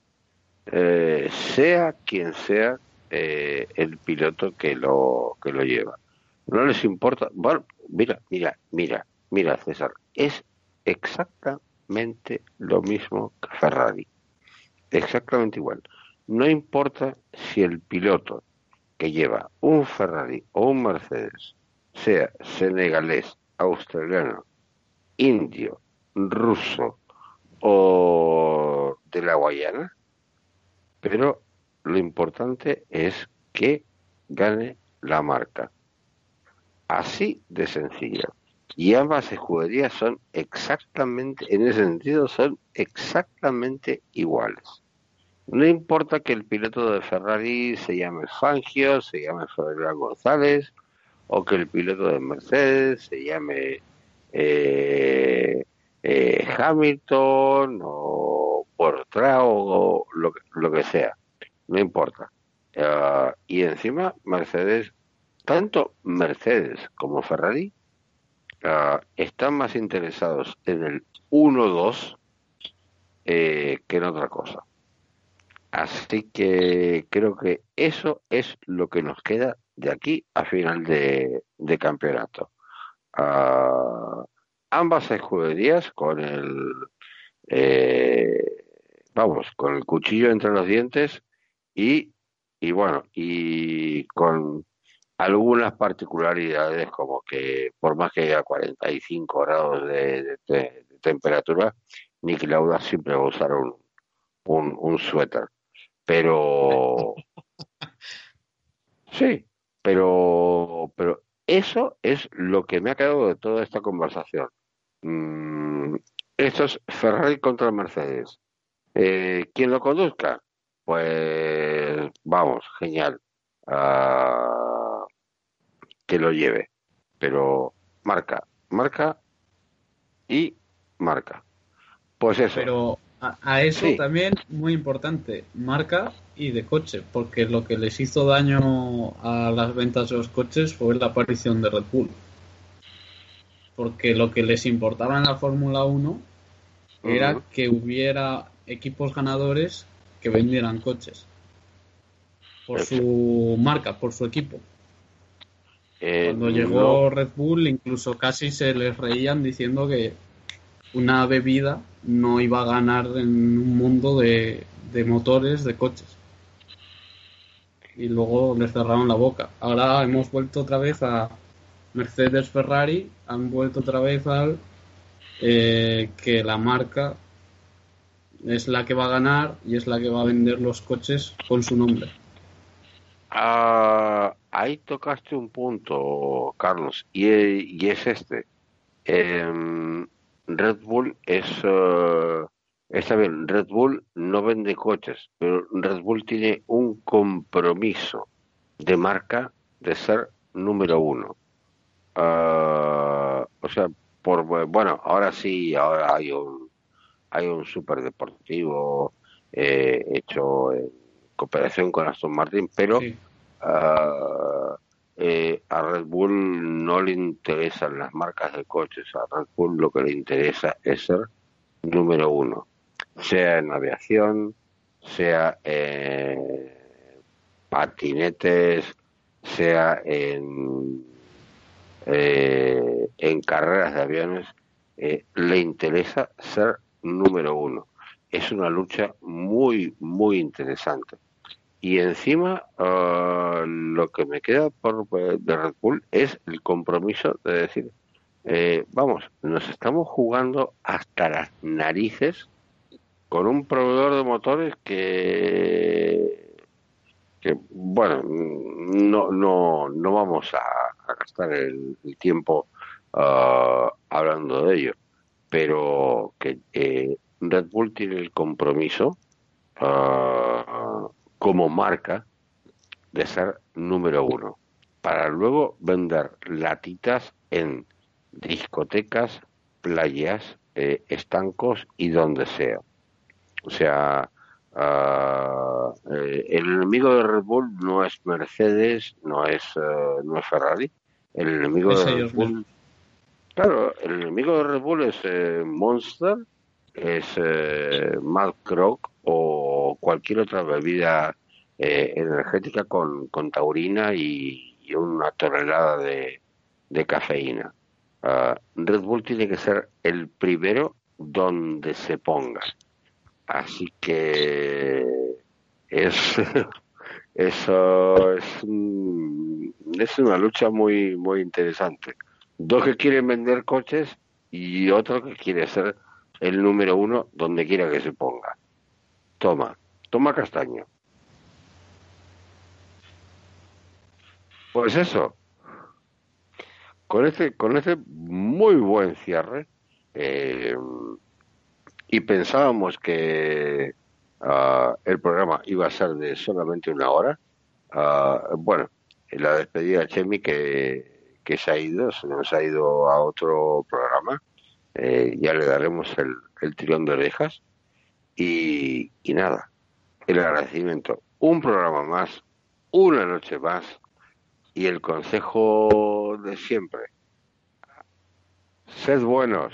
eh, sea quien sea eh, el piloto que lo que lo lleva. No les importa. Bueno, mira, mira, mira, mira, César, es exactamente lo mismo que Ferrari. Exactamente igual. No importa si el piloto que lleva un Ferrari o un Mercedes sea senegalés, australiano indio, ruso o de la Guayana, pero lo importante es que gane la marca. Así de sencillo. Y ambas escuderías son exactamente, en ese sentido, son exactamente iguales. No importa que el piloto de Ferrari se llame Fangio, se llame Federer González, o que el piloto de Mercedes se llame eh, eh, Hamilton o Portrao o lo, que sea, no importa. Ah, y encima Mercedes, tanto Mercedes como Ferrari, uh, están más interesados en el 1-2 eh, que en otra cosa. Así que creo que eso es lo que nos queda de aquí a final de, campeonato. Uh, ambas escuderías con el eh, vamos con el cuchillo entre los dientes y y bueno y con algunas particularidades como que por más que haya 45 grados de, de, temperatura Nicky Lauda siempre va a usar un, un suéter pero sí pero pero eso es lo que me ha quedado de toda esta conversación Mm, esto es Ferrari contra Mercedes. Eh, ¿Quién lo conduzca? Pues vamos, genial. Ah, que lo lleve. Pero marca, marca y marca. Pues eso. Pero a, eso también muy importante, marca y de coche, porque lo que les hizo daño a las ventas de los coches fue la aparición de Red Bull. Porque lo que les importaba en la Fórmula 1 era que hubiera equipos ganadores que vendieran coches. Por su marca, por su equipo. Eh, Cuando llegó Red Bull, incluso casi se les reían diciendo que una bebida no iba a ganar en un mundo de, de motores, de coches. Y luego les cerraron la boca. Ahora hemos vuelto otra vez a, Mercedes Ferrari han vuelto otra vez al eh, que la marca es la que va a ganar y es la que va a vender los coches con su nombre. Ah, ahí tocaste un punto, Carlos, y, es este. Em, Red Bull es... Eh, está bien, Red Bull no vende coches, pero Red Bull tiene un compromiso de marca de ser número uno. Uh, o sea, por bueno, ahora sí, ahora hay un hay un super deportivo eh, hecho en cooperación con Aston Martin, pero uh, eh, a Red Bull no le interesan las marcas de coches, a Red Bull lo que le interesa es ser número uno, sea en aviación, sea en patinetes, sea en eh, en carreras de aviones eh, le interesa ser número uno. Es una lucha muy, muy interesante. Y encima, ah, lo que me queda por, de Red Bull es el compromiso de decir, eh, vamos, nos estamos jugando hasta las narices con un proveedor de motores que bueno no no no vamos a, gastar el, tiempo uh, hablando de ello. Pero que eh, Red Bull tiene el compromiso uh, como marca de ser número uno para luego vender latitas en discotecas playas eh, estancos y donde sea o sea Uh, el enemigo de Red Bull no es Mercedes, no es, uh, no es Ferrari. El enemigo de Red Bull. Claro, el enemigo de Red Bull es eh, Monster, es eh, Mad Croc o cualquier otra bebida eh, energética con, con taurina y, una tonelada de, de cafeína. Uh, Red Bull tiene que ser el primero donde se ponga. Así que es eso es, es una lucha muy muy interesante. Dos que quieren vender coches y otro que quiere ser el número uno donde quiera que se ponga. Toma, toma castaño. Pues eso, con ese, con ese muy buen cierre, eh, y pensábamos que ah, el programa iba a ser de solamente una hora, uh, bueno, la despedida de Chemi que, que se ha ido, se nos ha ido a otro programa, eh, ya le daremos el, el de orejas y, y nada, el agradecimiento. Un programa más, una noche más y el consejo de siempre. Sed buenos.